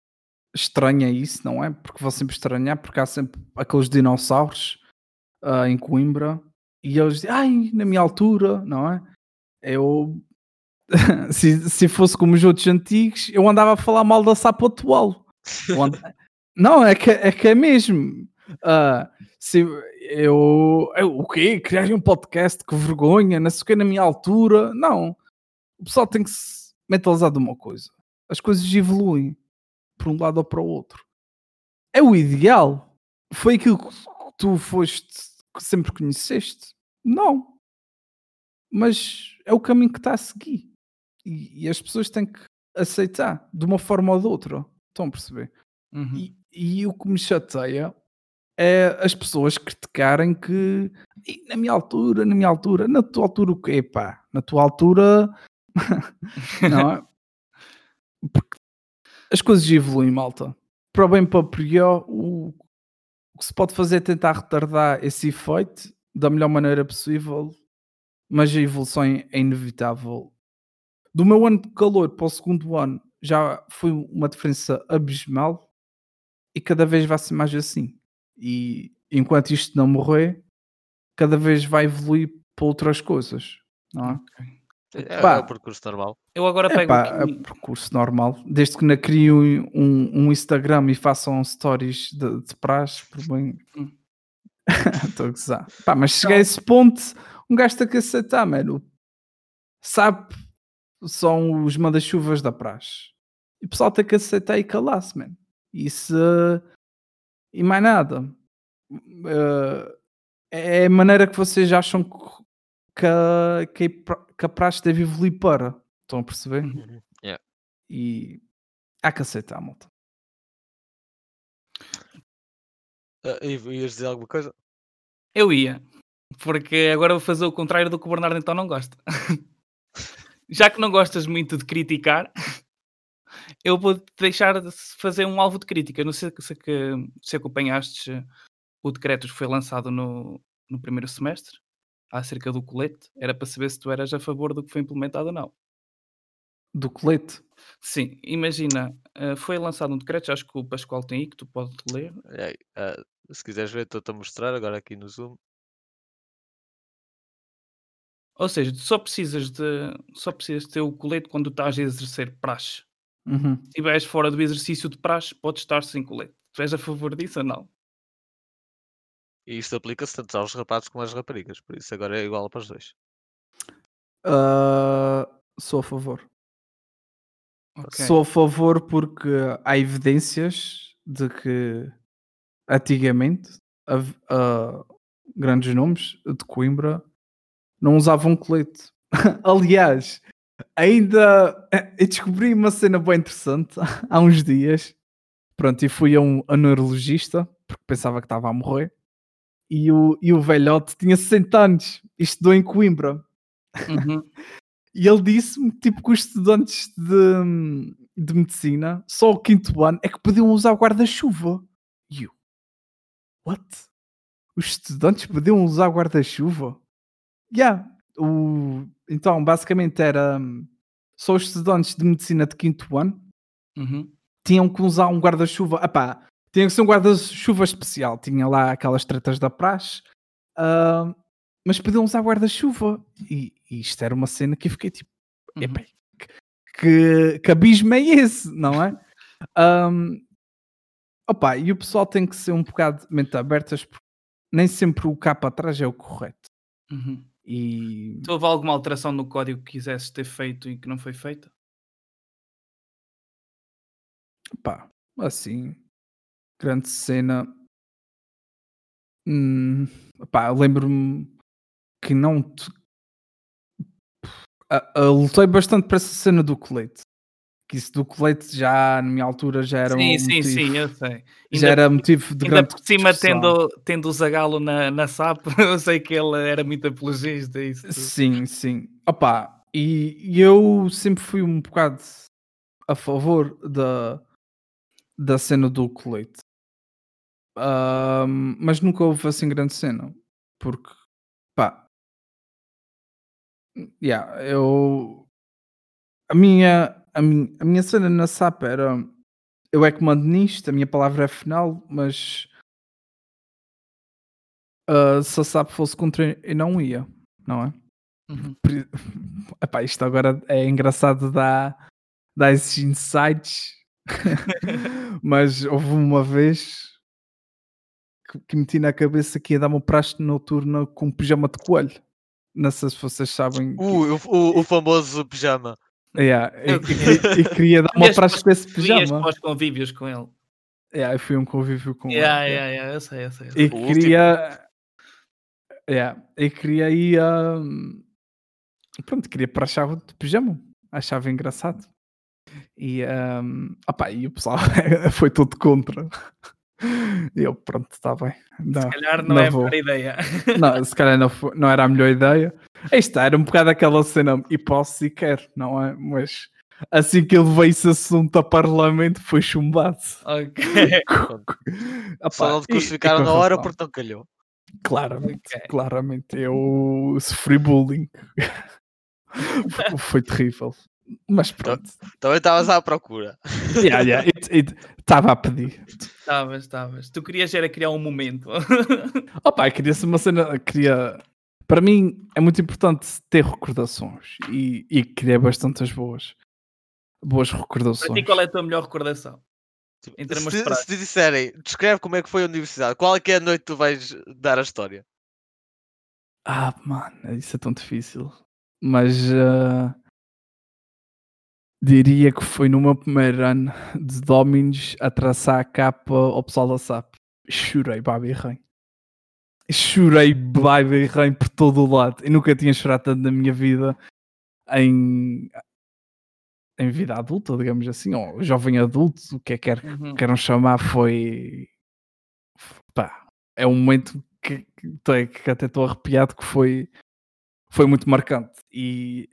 Speaker 3: estranha isso, não é? Porque vão sempre estranhar, porque há sempre aqueles dinossauros ah, em Coimbra e eles dizem, ai, na minha altura, não é? Eu, se, se fosse como os outros antigos, eu andava a falar mal da Sapo atual. Não, é que é, que é mesmo. Ah, se eu, eu. O quê? Criar um podcast? Que vergonha, não sei o que na minha altura. Não. O pessoal tem que se mentalizar de uma coisa. As coisas evoluem para um lado ou para o outro. É o ideal. Foi aquilo que tu foste, que sempre conheceste? Não. Mas é o caminho que está a seguir. E, e as pessoas têm que aceitar de uma forma ou de outra. Estão a perceber?
Speaker 2: Uhum.
Speaker 3: E, e o que me chateia é as pessoas criticarem que "Ih, na minha altura, na minha altura, na tua altura o quê, pá? Na tua altura, não é? Porque as coisas evoluem, malta. Para bem para pior, o, o que se pode fazer é tentar retardar esse efeito da melhor maneira possível, mas a evolução é inevitável. Do meu ano de calor para o segundo ano já foi uma diferença abismal e cada vez vai ser mais assim. E enquanto isto não morrer, cada vez vai evoluir para outras coisas, não é?
Speaker 1: É,
Speaker 3: Pá.
Speaker 1: é o percurso normal.
Speaker 2: Eu agora pego
Speaker 3: Epá, é percurso normal. Desde que não criem um, um Instagram e façam stories de, de praxe, por bem.
Speaker 2: Hum.
Speaker 3: Estou a gozar. Pá, mas chegar a esse ponto, um gajo tem que aceitar, mano. Sabe, são os manda-chuvas da praxe. E o pessoal tem que aceitar e calar-se, mano. Isso. E mais nada. Eh, é a maneira que vocês acham que, que, a- que a praxe deve evoluir para. Estão a perceber?
Speaker 2: Uhum.
Speaker 1: Yeah.
Speaker 3: E há que aceitar, malta.
Speaker 1: E ias dizer alguma coisa?
Speaker 2: Eu ia. Porque agora vou fazer o contrário do que o Bernardo então não gosta. Já que não gostas muito de criticar, eu vou deixar de fazer um alvo de crítica. Não sei se, que, se acompanhaste eh, o decreto que foi lançado no, no primeiro semestre acerca do colete. Era para saber se tu eras a favor do que foi implementado ou não.
Speaker 3: Do colete.
Speaker 2: Sim, imagina, eh, foi lançado um decreto, já acho que o Pascoal tem aí, que tu podes ler.
Speaker 1: É, ah, se quiseres ver, estou-te a mostrar agora aqui no Zoom.
Speaker 2: Ou seja, tu só precisas de só precisas ter o colete quando estás a exercer praxe.
Speaker 3: Uhum.
Speaker 2: Se estiveres fora do exercício de praxe, podes estar sem colete. Tu és a favor disso ou não?
Speaker 1: E isto aplica-se tanto aos rapazes como às raparigas, por isso agora é igual para os dois.
Speaker 3: Ah, sou a favor.
Speaker 2: Ok.
Speaker 3: Sou a favor porque há evidências de que antigamente hav- ah, grandes nomes de Coimbra não usavam colete. Aliás, ainda eh, eu descobri uma cena bem interessante há uns dias. Pronto, e fui a um a neurologista porque pensava que estava a morrer. E o, e o velhote tinha 60 anos e estudou em Coimbra.
Speaker 2: Uhum.
Speaker 3: E ele disse-me tipo, que os estudantes de, de medicina, só o quinto ano, é que podiam usar guarda-chuva. E eu, what? Os estudantes podiam usar guarda-chuva? Yeah. O, então, basicamente, era só os estudantes de medicina de quinto ano
Speaker 2: Uhum.
Speaker 3: tinham que usar um guarda-chuva. Epá, tinha que ser um guarda-chuva especial. Tinha lá aquelas tretas da praxe, ah, mas podiam usar guarda-chuva. E, e isto era uma cena que eu fiquei tipo,
Speaker 2: Uhum.
Speaker 3: epá, que, que, que abismo é esse, não é? Ahm, opa, e o pessoal tem que ser um bocado de mente abertas, porque nem sempre o cá para trás é o correto.
Speaker 2: Uhum.
Speaker 3: E
Speaker 2: houve alguma alteração no código que quisesses ter feito e que não foi feita?
Speaker 3: pá, assim, grande cena. Hum, pá, lembro-me que não. te- Ah, ah, lutei bastante para essa cena do colete. Que isso do colete já, na minha altura, já era
Speaker 2: sim,
Speaker 3: um
Speaker 2: sim,
Speaker 3: motivo,
Speaker 2: sim, eu sei.
Speaker 3: já
Speaker 2: Ainda,
Speaker 3: era motivo de
Speaker 2: ainda
Speaker 3: grande
Speaker 2: por cima,
Speaker 3: discussão.
Speaker 2: tendo, tendo o Zagalo na, na SAP, eu sei que ele era muito apologista disso. tudo.
Speaker 3: Sim, sim. Opa, e, e eu sempre fui um bocado a favor da, da cena do colete. Ahm, mas nunca houve assim grande cena. Porque, pá, yeah, eu. A minha, a, minha, a minha cena na SAP era. Eu é que mando nisto, a minha palavra é final, mas. ah, se a SAP fosse contra, eu não ia, não é?
Speaker 2: Uhum.
Speaker 3: Epá, isto agora é engraçado dar, dar esses insights, mas houve uma vez que, que meti na cabeça que ia dar uma praxe noturna com um pijama de coelho. Não sei se vocês sabem. que-
Speaker 1: Uh, o, o, o famoso pijama.
Speaker 3: Yeah, e, e queria- e queria dar uma praxe com esse pijama.
Speaker 2: para os convívios com ele.
Speaker 3: Yeah, eu fui a um convívio com
Speaker 2: Yeah,
Speaker 3: ele.
Speaker 2: yeah, yeah, eu sei, eu sei. eu
Speaker 3: E
Speaker 2: sei.
Speaker 1: Último.
Speaker 3: queria. Yeah, e queria ir. hum, Pronto, queria praxar de pijama. Achava engraçado. E, hum, opá, e o pessoal foi todo contra. E eu, pronto, está bem. Não,
Speaker 2: Se calhar não,
Speaker 3: não
Speaker 2: é a melhor ideia.
Speaker 3: não, se calhar não, foi- não era a melhor ideia. Isto era um bocado aquela cena, e posso e quero, não é? Mas assim que ele veio esse assunto a parlamento, foi chumbado.
Speaker 2: ok.
Speaker 3: Opá,
Speaker 1: Só não crucificaram
Speaker 3: com
Speaker 1: na hora
Speaker 3: razão.
Speaker 1: porque não calhou.
Speaker 3: Claramente,
Speaker 2: Ok.
Speaker 3: claramente. Eu sofri bullying. foi, terrível. Mas pronto.
Speaker 1: Também estavas à procura.
Speaker 3: yeah, yeah, Estava a pedir.
Speaker 2: Estavas, estavas. Tu querias era criar um momento.
Speaker 3: Opa, queria-se uma cena. Queria... Para mim é muito importante ter recordações e, e criar bastantes boas. Boas recordações.
Speaker 2: Para ti, qual é a tua melhor recordação? Em termos
Speaker 1: se,
Speaker 2: de
Speaker 1: se te disserem, descreve como é que foi a universidade, qual é que é a noite que tu vais dar a história?
Speaker 3: Ah, mano, isso é tão difícil. Mas uh, diria que foi no meu primeiro ano de Dominos a traçar a capa ao pessoal da SAP. Chorei, babi rei. Chorei, babi rei por todo o lado. Eu nunca tinha chorado tanto na minha vida em, em vida adulta, digamos assim, ou jovem adulto, o que é que quer, uhum. queiram chamar, foi. Pá, é um momento que, que, que até estou arrepiado que foi, foi muito marcante. E,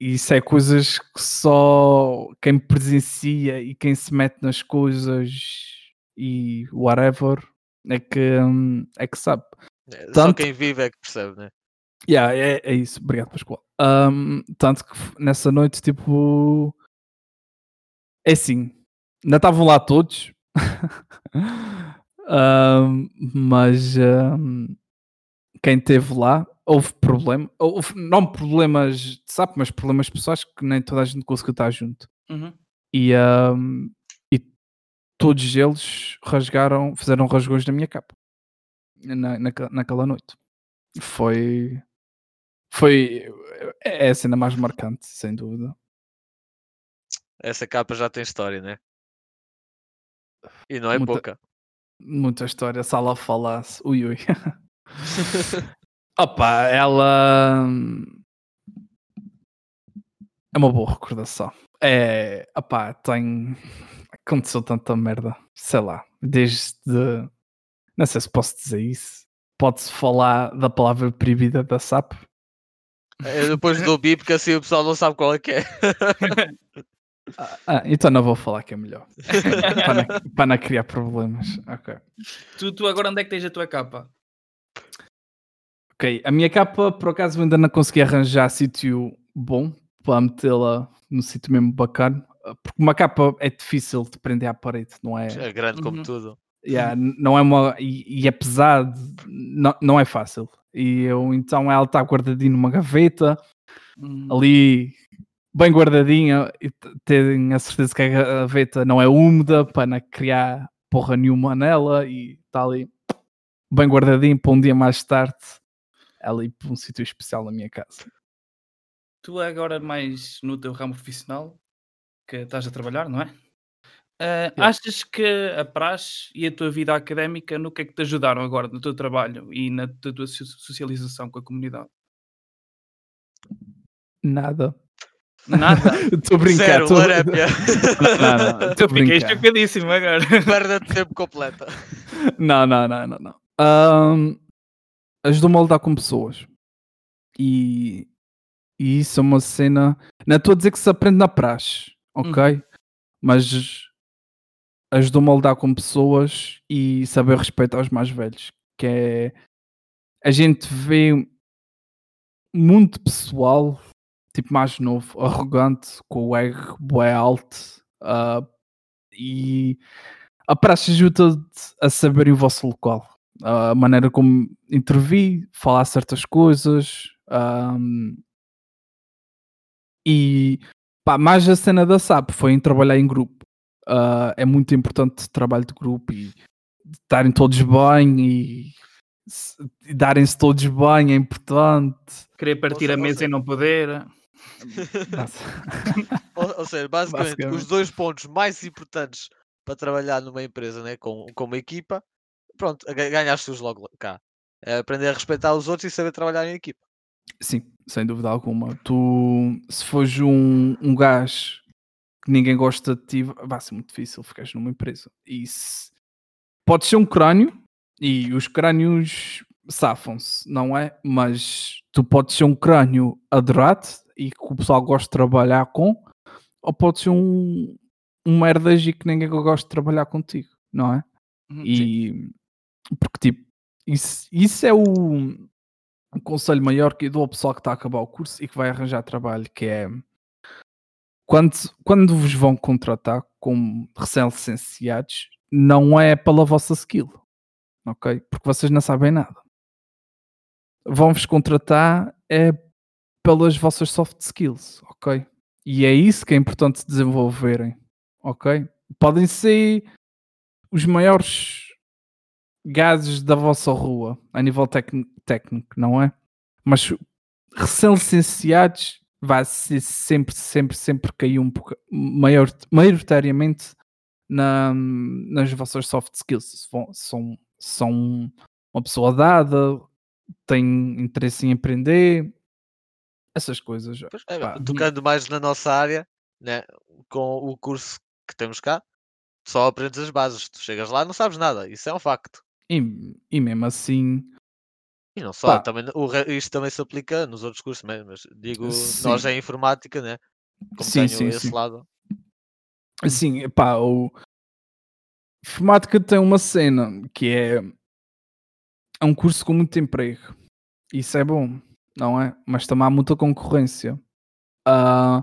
Speaker 3: e isso é coisas que só quem presencia e quem se mete nas coisas e whatever é que, hum, é que sabe.
Speaker 1: É, tanto, só quem vive é que percebe, né?
Speaker 3: Yeah, é, é isso, obrigado Pascoal. Um, tanto que nessa noite, tipo, é assim, ainda estavam lá todos, um, mas um, quem esteve lá houve problema, houve, não problemas de SAP, mas problemas pessoais que nem toda a gente conseguiu estar junto.
Speaker 2: Uhum.
Speaker 3: E, um, e todos eles rasgaram, fizeram rasgões na minha capa na, na, naquela noite. Foi foi é a cena mais marcante, sem dúvida.
Speaker 1: Essa capa já tem história, né? E não é muita, pouca.
Speaker 3: Muita história, se ela falasse. Ui, ui. Opa, ela. É uma boa recordação. É. Opá, tem. Aconteceu tanta merda. Sei lá. Desde. Não sei se posso dizer isso. Pode-se falar da palavra proibida da SAP?
Speaker 1: É, depois do bip, porque assim o pessoal não sabe qual é que é.
Speaker 3: Ah, ah, então não vou falar que é melhor. para, não, para, não, criar problemas. Ok.
Speaker 2: Tu, tu agora onde é que tens a tua capa?
Speaker 3: Ok, a minha capa por acaso ainda não consegui arranjar sítio bom para metê-la no sítio mesmo bacana. Porque uma capa é difícil de prender à parede, não é?
Speaker 1: É grande como uhum. tudo.
Speaker 3: Yeah, não é uma, e, e é pesado, não, não é fácil. E eu então ela está guardadinha numa gaveta, hum. ali bem guardadinha e terem a certeza que a gaveta não é úmida para não criar porra nenhuma nela e está ali bem guardadinho para um dia mais tarde ali para um sítio especial na minha casa.
Speaker 2: Tu agora mais no teu ramo profissional que estás a trabalhar, não é? Uh, achas que a praxe e a tua vida académica no que é que te ajudaram agora no teu trabalho e na tua socialização com a comunidade?
Speaker 3: Nada.
Speaker 2: Nada.
Speaker 3: Estou a brincar.
Speaker 1: Zero,
Speaker 3: tô...
Speaker 1: larépia.
Speaker 2: Estou Fiquei chocadíssimo agora.
Speaker 1: Perda de tempo completa.
Speaker 3: Não, não, não, não. não. Um, Ajudou-me a lidar com pessoas. E, e isso é uma cena. Não estou a dizer que se aprende na praxe, ok? Hum. Mas ajudou-me a lidar com pessoas e saber respeitar os mais velhos. Que é. A gente vê muito pessoal tipo mais novo, arrogante, com o ego bué alto uh, e a praxe ajuda a saber o vosso local, uh, a maneira como intervir, falar certas coisas um, e pá, mais a cena da SAP foi em trabalhar em grupo. Uh, é muito importante o trabalho de grupo e estarem todos bem e darem-se todos bem é importante.
Speaker 2: Querer partir a mesa e não poder
Speaker 1: ou, ou, seja, basicamente, basicamente, os dois pontos mais importantes para trabalhar numa empresa né, com, com uma equipa, pronto, ganhaste-os logo cá. É aprender a respeitar os outros e saber trabalhar em equipa.
Speaker 3: Sim, sem dúvida alguma. Tu, se fores um, um gajo que ninguém gosta de ti, vai ser muito difícil ficares numa empresa. E se... pode ser um crânio, e os crânios safam-se, não é? Mas tu podes ser um crânio adorado e que o pessoal gosta de trabalhar com, ou pode ser um, um merdas e que ninguém gosta de trabalhar contigo, não é? Uhum, e sim. porque tipo, isso, isso é o, o conselho maior que eu dou ao pessoal que está a acabar o curso e que vai arranjar trabalho, que é quando, quando vos vão contratar como recém-licenciados, não é pela vossa skill, ok? Porque vocês não sabem nada. Vão-vos contratar é pelas vossas soft skills, ok? E é isso que é importante desenvolverem, ok? Podem ser os maiores gases da vossa rua a nível técnico, não é? Mas recém-licenciados vai ser sempre, sempre, sempre cair um pouco, maior, maioritariamente na, nas vossas soft skills. São, são uma pessoa dada, têm interesse em aprender, essas coisas.
Speaker 1: É, tocando mais na nossa área, né, com o curso que temos cá, só aprendes as bases. Tu chegas lá não sabes nada, isso é um facto.
Speaker 3: E, e mesmo assim.
Speaker 1: E não só, também, o, isto também se aplica nos outros cursos, mesmo, mas digo, sim. nós é informática, né? Como sim, tenho sim, esse sim. lado.
Speaker 3: Sim, pá, o informática tem uma cena que é, é um curso com muito emprego. Isso é bom, não é? Mas também há muita concorrência. Uh,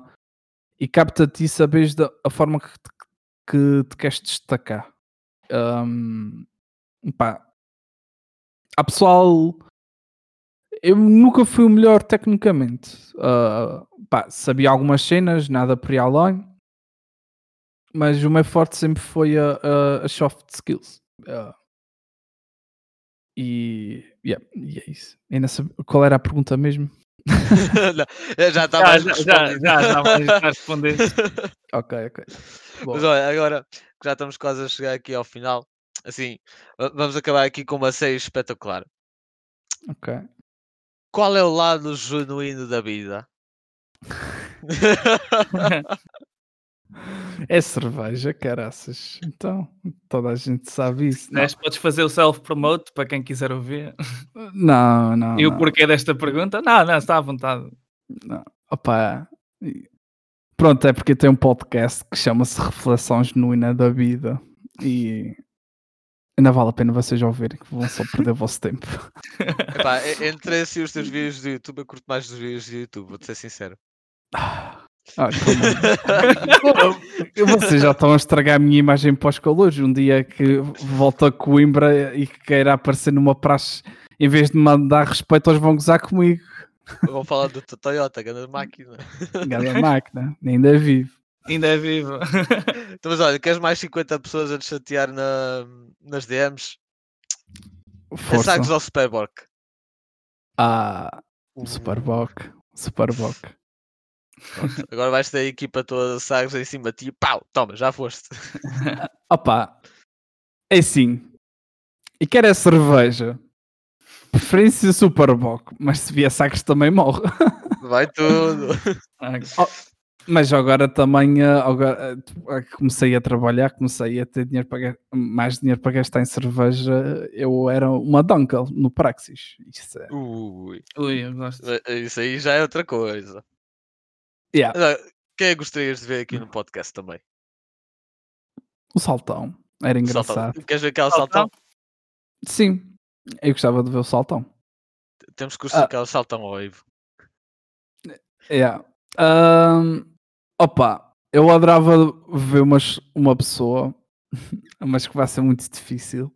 Speaker 3: e capta-te saberes da a forma que te, que te queres destacar. Um, pá, há pessoal. Eu nunca fui o melhor tecnicamente. Uh, pá, sabia algumas cenas, nada por aí além. Mas o meu forte sempre foi a, a, a soft skills. Uh, e, yeah, e é isso. Nessa, qual era a pergunta mesmo?
Speaker 1: não, já está mais
Speaker 2: já, já, já, já, já responder.
Speaker 3: ok, ok.
Speaker 1: Bom. Mas olha, agora que já estamos quase a chegar aqui ao final, assim, vamos acabar aqui com uma série espetacular.
Speaker 3: Ok.
Speaker 1: Qual é o lado genuíno da vida?
Speaker 3: É cerveja, caraças. Então, toda a gente sabe isso.
Speaker 2: Não. Podes fazer o self-promote para quem quiser ouvir.
Speaker 3: Não, não.
Speaker 2: E o porquê desta pergunta? Não, não, está à vontade.
Speaker 3: Não. Opa. Pronto, é porque tem um podcast que chama-se Reflexão Genuína da Vida e ainda vale a pena vocês ouvirem que vão só perder o vosso tempo.
Speaker 1: Epá, entre esse e os teus vídeos do YouTube, eu curto mais dos vídeos do YouTube, vou-te ser sincero.
Speaker 3: Ah, Vocês já estão a estragar a minha imagem para os calores. Um dia que volto a Coimbra e que queira aparecer numa praxe, em vez de mandar respeito, eles vão gozar comigo.
Speaker 1: Vou falar do Toyota, grande máquina.
Speaker 3: Grande máquina, ainda vivo.
Speaker 2: Ainda é vivo.
Speaker 1: então, mas olha, queres mais 50 pessoas a te chatear na, nas DMs?
Speaker 3: Força.
Speaker 1: É Sagres ao Superboc.
Speaker 3: Ah, uh... Superboc. Superboc.
Speaker 1: Pronto, agora vais ter a equipa toda de Sagres em cima de ti. Pau, toma, já foste.
Speaker 3: Opa, é assim. E quer é cerveja. Preferência Superboc, mas se vier Sagres também morre.
Speaker 1: Vai tudo.
Speaker 3: oh, mas agora também, eh, agora eh, comecei a trabalhar, comecei a ter dinheiro para, mais dinheiro para gastar em cerveja. Eu era uma Dunkel no Praxis.
Speaker 1: Isso é... Ui.
Speaker 2: Ui, eu gosto.
Speaker 1: Eh, isso aí já é outra coisa.
Speaker 3: Yeah.
Speaker 1: Quem é que gostarias de ver aqui no podcast também?
Speaker 3: O Saltão. Era engraçado. Saltão.
Speaker 1: Queres ver aquele Saltão?
Speaker 3: Sim. Eu gostava de ver o Saltão.
Speaker 1: Temos que crucificar ah. o Saltão ao Ivo.
Speaker 3: Yeah. Um, opa, eu adorava ver umas, uma pessoa, mas que vai ser muito difícil.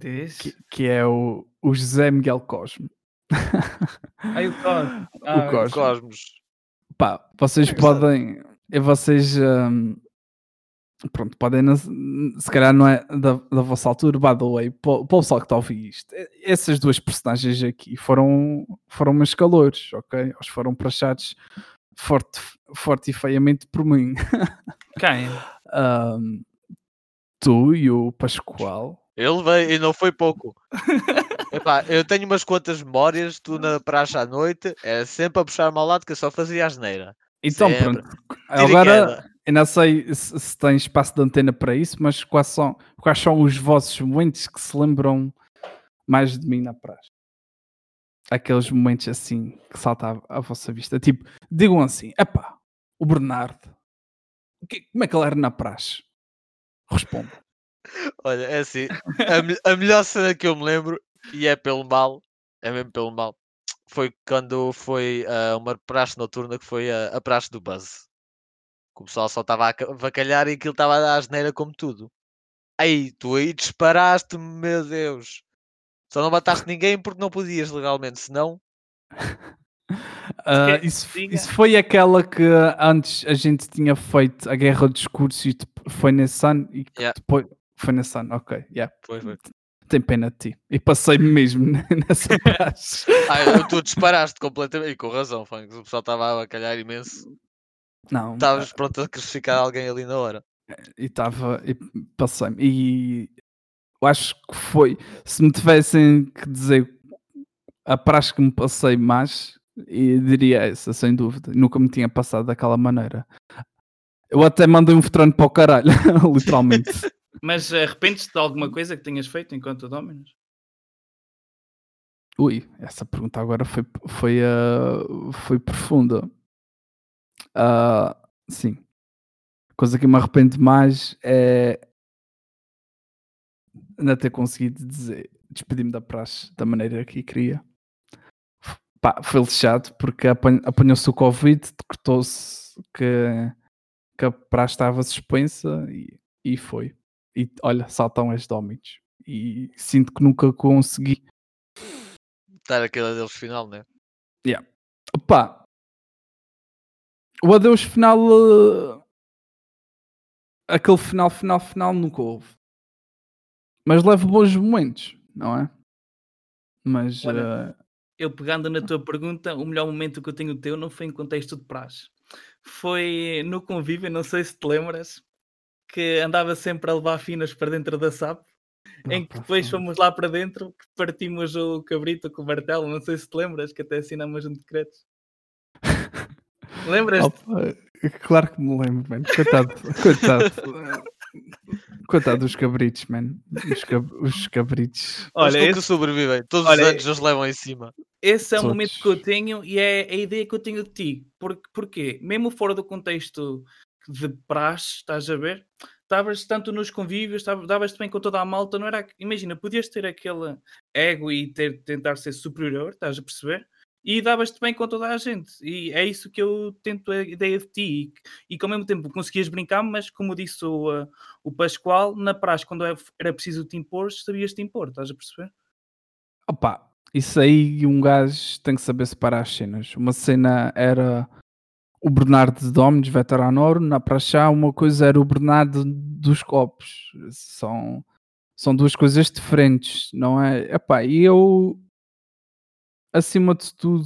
Speaker 3: Que, que, é o, o José Miguel Cosmo.
Speaker 2: Ai, o Cosmos.
Speaker 1: Ah, o Cosmos. Cosmos.
Speaker 3: Pá, vocês é podem. Vocês. Um, pronto, podem. Se calhar não é da, da vossa altura, by the way, para o pessoal que está a ouvir isto. Essas duas personagens aqui foram, foram meus calores, ok? Eles foram praxados forte, forte e feiamente por mim.
Speaker 2: Quem?
Speaker 3: um, tu e o Pascoal.
Speaker 1: Ele veio e não foi pouco. Epá, eu tenho umas quantas memórias, tu na praça à noite, é sempre a puxar-me ao lado que eu só fazia asneira.
Speaker 3: Então sempre. pronto. Agora, eu não sei se, se, tem espaço de antena para isso, mas quais são, quais são os vossos momentos que se lembram mais de mim na praça? Aqueles momentos assim que saltam à, à vossa vista. Tipo, digam assim, epá, o Bernardo, que, como é que ele era na praxe? Responda.
Speaker 1: Olha, é assim, a, a, melhor cena que eu me lembro, e é pelo mal, é mesmo pelo mal, foi quando foi uh, uma praxe noturna que foi a, a praxe do Buzz. Que o pessoal só estava a ca- avacalhar e aquilo estava a dar como tudo. Aí, tu aí disparaste, meu Deus. Só não mataste ninguém porque não podias legalmente, senão.
Speaker 2: Que-
Speaker 3: isso, isso foi aquela que antes a gente tinha feito a guerra de discursos e foi nesse ano e
Speaker 1: Yeah.
Speaker 3: depois foi nesse ano, ok, yeah.
Speaker 1: Foi, foi.
Speaker 3: Tem pena de ti. E passei-me mesmo nessa praxe.
Speaker 1: Ah, eu- tu disparaste completamente e com razão, Funk. O pessoal estava a avacalhar imenso.
Speaker 3: Não,
Speaker 1: Estavas pronto a crucificar alguém ali na hora.
Speaker 3: e estava e passei-me. E acho que foi. Se me tivessem que dizer a praxe que me passei mais, e diria essa, sem dúvida. Nunca me tinha passado daquela maneira. Eu até mandei um veterano para o caralho, literalmente.
Speaker 2: Mas arrependes-te de alguma coisa que tenhas feito enquanto Dominus?
Speaker 3: Ui, essa pergunta agora foi, foi, ah, foi profunda. Ah, sim. Coisa que me arrependo mais é ainda ter conseguido dizer, despedir-me da praxe da maneira que queria. Pá, foi lixado porque apan- apanhou-se o Covid, decretou-se que, que a praxe estava suspensa e, e foi. E olha, saltam as dominos. E sinto que nunca consegui
Speaker 1: Dar aquele adeus final, né?
Speaker 3: Opa, o adeus final, eh, aquele final, final, final nunca houve. Mas leva bons momentos, não é? Mas
Speaker 2: Olha,
Speaker 3: eh,
Speaker 2: Eu pegando na tua pergunta, o melhor momento que eu tenho teu não foi em contexto de praxe. Foi no convívio, não sei se te lembras, que andava sempre a levar finas para dentro da SAP, em que depois fomos lá para dentro, que partimos o cabrito com o martelo, não sei se te lembras, que até assinamos um decreto. Lembras?
Speaker 3: Opa, claro que me lembro, mano. Coitado, coitado. Coitado dos cabritos, man. Os, cab- os cabritos.
Speaker 2: Olha,
Speaker 1: nunca
Speaker 2: esse,
Speaker 1: sobrevivem. Todos
Speaker 2: olha,
Speaker 1: os anos nos levam em cima.
Speaker 2: esse é o
Speaker 3: todos.
Speaker 2: momento que eu tenho e é a ideia que eu tenho de ti. Porque, porquê? Mesmo fora do contexto de praxe, estás a ver? Estavas tanto nos convívios, davas-te bem com toda a malta, não era? Imagina, podias ter aquele ego e ter, tentar ser superior, estás a perceber? E davas-te bem com toda a gente. E é isso que eu tento a ideia de ti. E, que- ao mesmo tempo conseguias brincar, mas como disse o, uh, o Pascoal, na praxe, quando é- era preciso te impor, sabias te impor, estás a perceber?
Speaker 3: Opa, isso aí um gajo tem que saber separar as cenas. Uma cena era o Bernardo de Domes, veteranor, na Praxá, uma coisa era o Bernardo dos Copos. São, são duas coisas diferentes, não é? Epá, e eu, acima de tudo,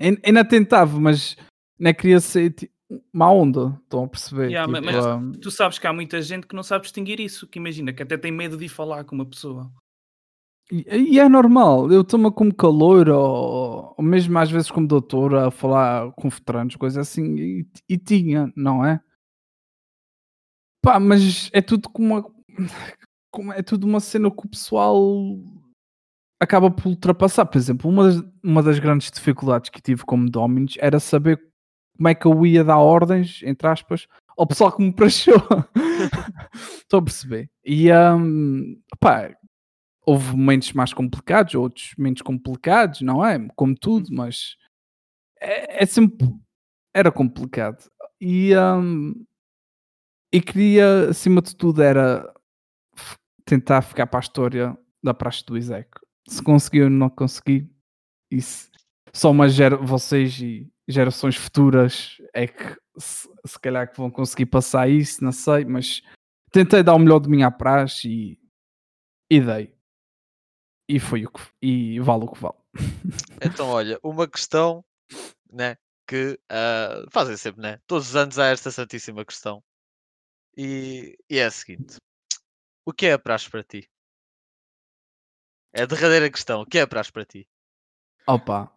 Speaker 3: ain- ainda tentava, mas não queria ser ti- má onda, estão a perceber?
Speaker 2: Yeah,
Speaker 3: Tipo,
Speaker 2: mas-
Speaker 3: hum,
Speaker 2: Tu sabes que há muita gente que não sabe distinguir isso, que imagina, que até tem medo de ir falar com uma pessoa.
Speaker 3: E, e é normal, eu estou-me como calor ou, ou mesmo às vezes como doutor a falar com veteranos, coisas assim, e, e tinha, não é? Pá, mas é tudo como uma, como é tudo uma cena que o pessoal acaba por ultrapassar. Por exemplo, uma das, uma das grandes dificuldades que tive como Dominus era saber como é que eu ia dar ordens, entre aspas, ao pessoal que me prachou. Estou a perceber. E hum, pá, houve momentos mais complicados, outros menos complicados, não é? Como tudo, mas é, é sempre era complicado. E, hum, e queria, acima de tudo, era tentar ficar para a história da praxe do Isaac. Se consegui ou não consegui, isso só uma gera, vocês e gerações futuras é que se, se calhar que vão conseguir passar isso, não sei, mas tentei dar o melhor de mim à praxe e, e dei. E foi o que e vale o que vale.
Speaker 1: Então, olha, uma questão, né? Que ah, fazem sempre, né? Todos os anos há esta santíssima questão. E, e é a seguinte: O que é a praxe para ti? É a derradeira questão. O que é praxe para ti?
Speaker 3: Opa,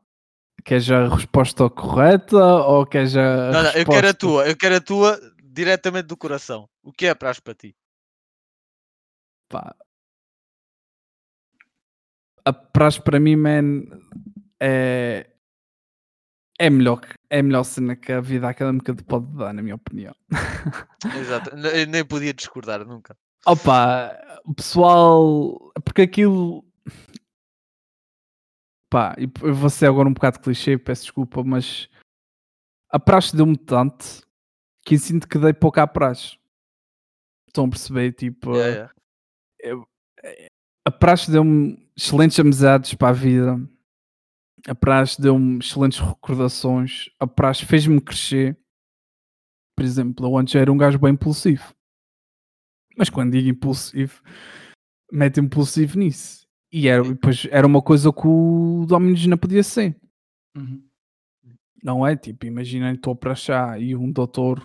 Speaker 3: queres a resposta correta ou queres a.
Speaker 1: Não, não, eu quero a tua. Eu quero a tua diretamente do coração. O que é praxe para ti?
Speaker 3: Pá. A praxe para mim, man, é. É melhor, é a melhor cena que a vida académica te pode dar, na minha opinião.
Speaker 1: Exato. Eu nem podia discordar nunca.
Speaker 3: Opa, o pessoal. Porque aquilo. Pá, e eu vou ser agora um bocado clichê, peço desculpa, mas a praxe deu-me tanto que eu sinto que dei pouco à praxe. Estão a perceber? Tipo,
Speaker 1: Yeah, yeah.
Speaker 3: eu- eh, a praxe deu-me excelentes amizades para a vida. A praxe deu-me excelentes recordações. A praxe fez-me crescer. Por exemplo, eu antes era um gajo bem impulsivo. Mas quando digo impulsivo, mete impulsivo nisso. E era, depois era uma coisa que o Dominus não podia ser.
Speaker 2: Uhum.
Speaker 3: Não é? Tipo, imaginem, estou para chá e um doutor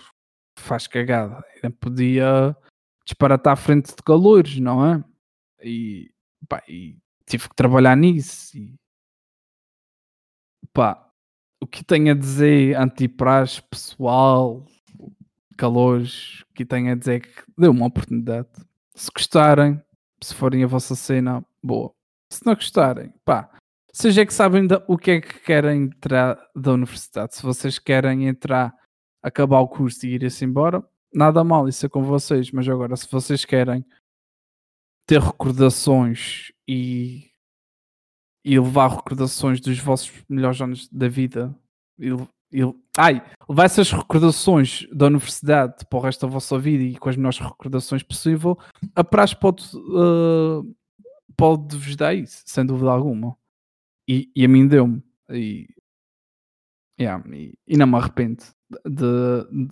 Speaker 3: faz cagada. Ainda podia disparatar à frente de calores, não é? E, pá, e tive que trabalhar nisso. E, pá, o que tenho a dizer antipraz pessoal, calores, o que tenho a dizer é que deu uma oportunidade. Se gostarem, se forem a vossa cena, boa. Se não gostarem, pá, vocês é que sabem o que é que querem entrar da universidade. Se vocês querem entrar, acabar o curso e ir-se embora, nada mal, isso é com vocês. Mas agora, se vocês querem ter recordações e, e levar recordações dos vossos melhores anos da vida, e, e- ai, levar essas recordações da universidade para o resto da vossa vida e com as melhores recordações possível, a praxe pode, eh, pode vos dar isso, sem dúvida alguma. E, e a mim deu-me. E, yeah, e, e não me arrependo. De, de-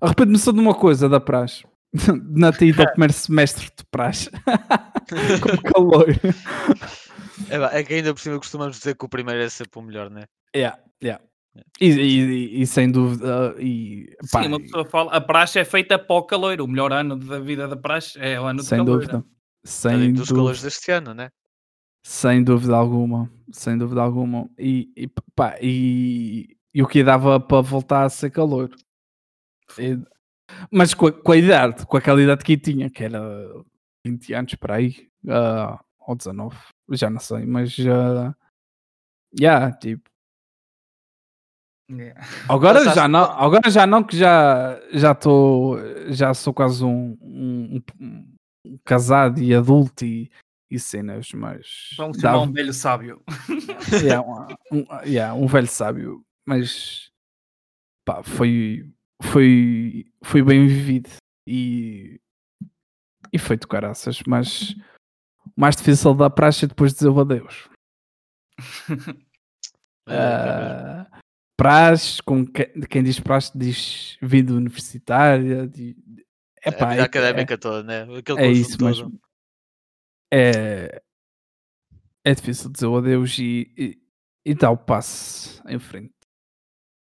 Speaker 3: Arrependo-me só de uma coisa da praxe. Ter ido ao primeiro semestre de praxe. Com calor.
Speaker 1: É, é que ainda por cima costumamos dizer que o primeiro é sempre o melhor, né?
Speaker 3: Yeah, yeah. E, e- e sem dúvida. E, pá,
Speaker 2: Sim, uma pessoa fala, a praxe é feita para o calor. O melhor ano da vida da praxe é o ano de
Speaker 3: sem
Speaker 2: calor.
Speaker 3: dúvida.
Speaker 1: Além
Speaker 3: Sem
Speaker 1: dos calores
Speaker 3: dúvida,
Speaker 1: deste ano, né?
Speaker 3: sem dúvida alguma. Sem dúvida alguma. E, e, pá, e, e o que dava para voltar a ser calor. E- mas com a, com a idade, com aquela idade que eu tinha, que era 20 anos para aí, ah, ou 19, já não sei, mas já. yeah, tipo,
Speaker 2: Yeah.
Speaker 3: agora
Speaker 1: Passaste-
Speaker 3: já não, agora já não que já já estou, já sou quase um- um casado e adulto e, e cenas, mas
Speaker 2: Vamos chamar um velho sábio.
Speaker 3: yeah, um, um- yeah, um velho sábio, mas pá, foi, foi, foi bem vivido e, e foi de caraças, mas o mais difícil da praxe é depois dizer o adeus. Ah, praxe, que- quem diz praxe diz vida universitária, de,
Speaker 1: a
Speaker 3: epá,
Speaker 1: vida
Speaker 3: é-
Speaker 1: académica toda, né? Aquele
Speaker 3: é, é isso,
Speaker 1: todo.
Speaker 3: é, é difícil dizer o adeus e, e, e dar o passo em frente.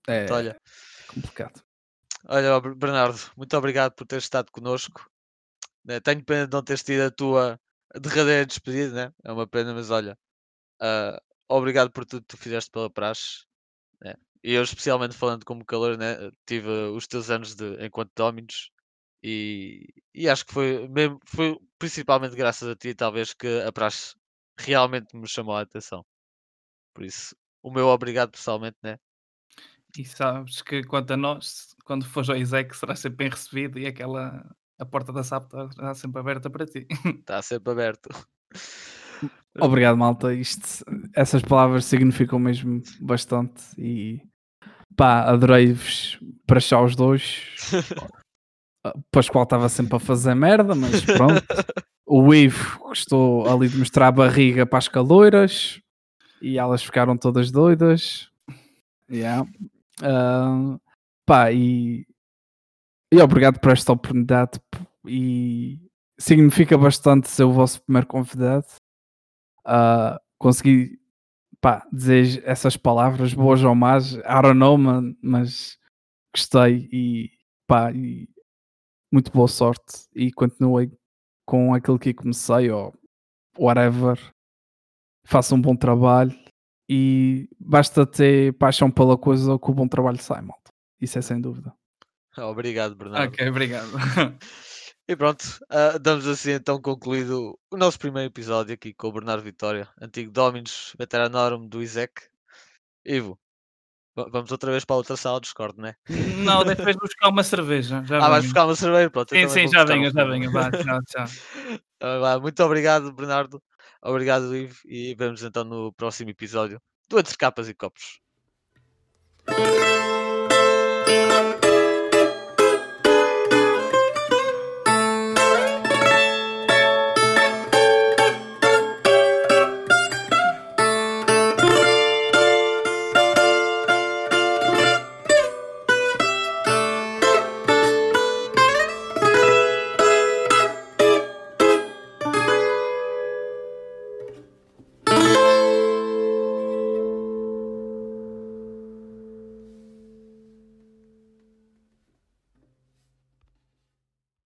Speaker 3: É
Speaker 1: Olha,
Speaker 3: complicado.
Speaker 1: olha, Bernardo, muito obrigado por teres estado connosco. né? Tenho pena de não teres tido a tua derradeira despedida, né? É uma pena, mas olha, ah, obrigado por tudo que tu fizeste pela praxe. né? E eu, especialmente falando como calor, né? Tive os teus anos de enquanto Dominos e, e acho que foi mesmo, foi principalmente graças a ti, talvez, que a praxe realmente me chamou a atenção. Por isso, o meu obrigado pessoalmente, né?
Speaker 2: E sabes que quanto a nós, quando fores ao ISEC, será sempre bem recebido e aquela a porta da SAP está sempre aberta para ti.
Speaker 1: Está sempre aberto.
Speaker 3: Obrigado, malta. Isto, essas palavras significam mesmo bastante e pá, adorei-vos para achar os dois. Ah, Pascoal estava sempre a fazer merda, mas pronto. O Ivo gostou ali de mostrar a barriga para as caloiras e elas ficaram todas doidas. Yeah. Ah, pá, e, e obrigado por esta oportunidade e significa bastante ser o vosso primeiro convidado. Ah, consegui pá, dizer essas palavras boas ou más, I don't know, man, mas gostei e pá, e muito boa sorte e continuei com aquilo que comecei ou whatever. Faça um bom trabalho e basta ter paixão pela coisa que o bom trabalho sai, malta. Isso é sem dúvida.
Speaker 1: Obrigado, Bernardo.
Speaker 2: ok, obrigado.
Speaker 1: E pronto, ah, damos assim então concluído o nosso primeiro episódio aqui com o Bernardo Vitória, antigo Dominus Veteranorum do ISEC. Ivo, vamos outra vez para a outra sala Discord, né?
Speaker 2: Não, depois buscar uma cerveja. Já
Speaker 1: Ah, vais
Speaker 2: venho.
Speaker 1: buscar uma cerveja? Pronto,
Speaker 2: Sim, sim,
Speaker 1: vou
Speaker 2: já venho, já venho. Vá, tchau, tchau.
Speaker 1: Ah, vá, Muito obrigado, Bernardo. Obrigado, Ivo. E vemos então no próximo episódio do Entre Capas e Copos.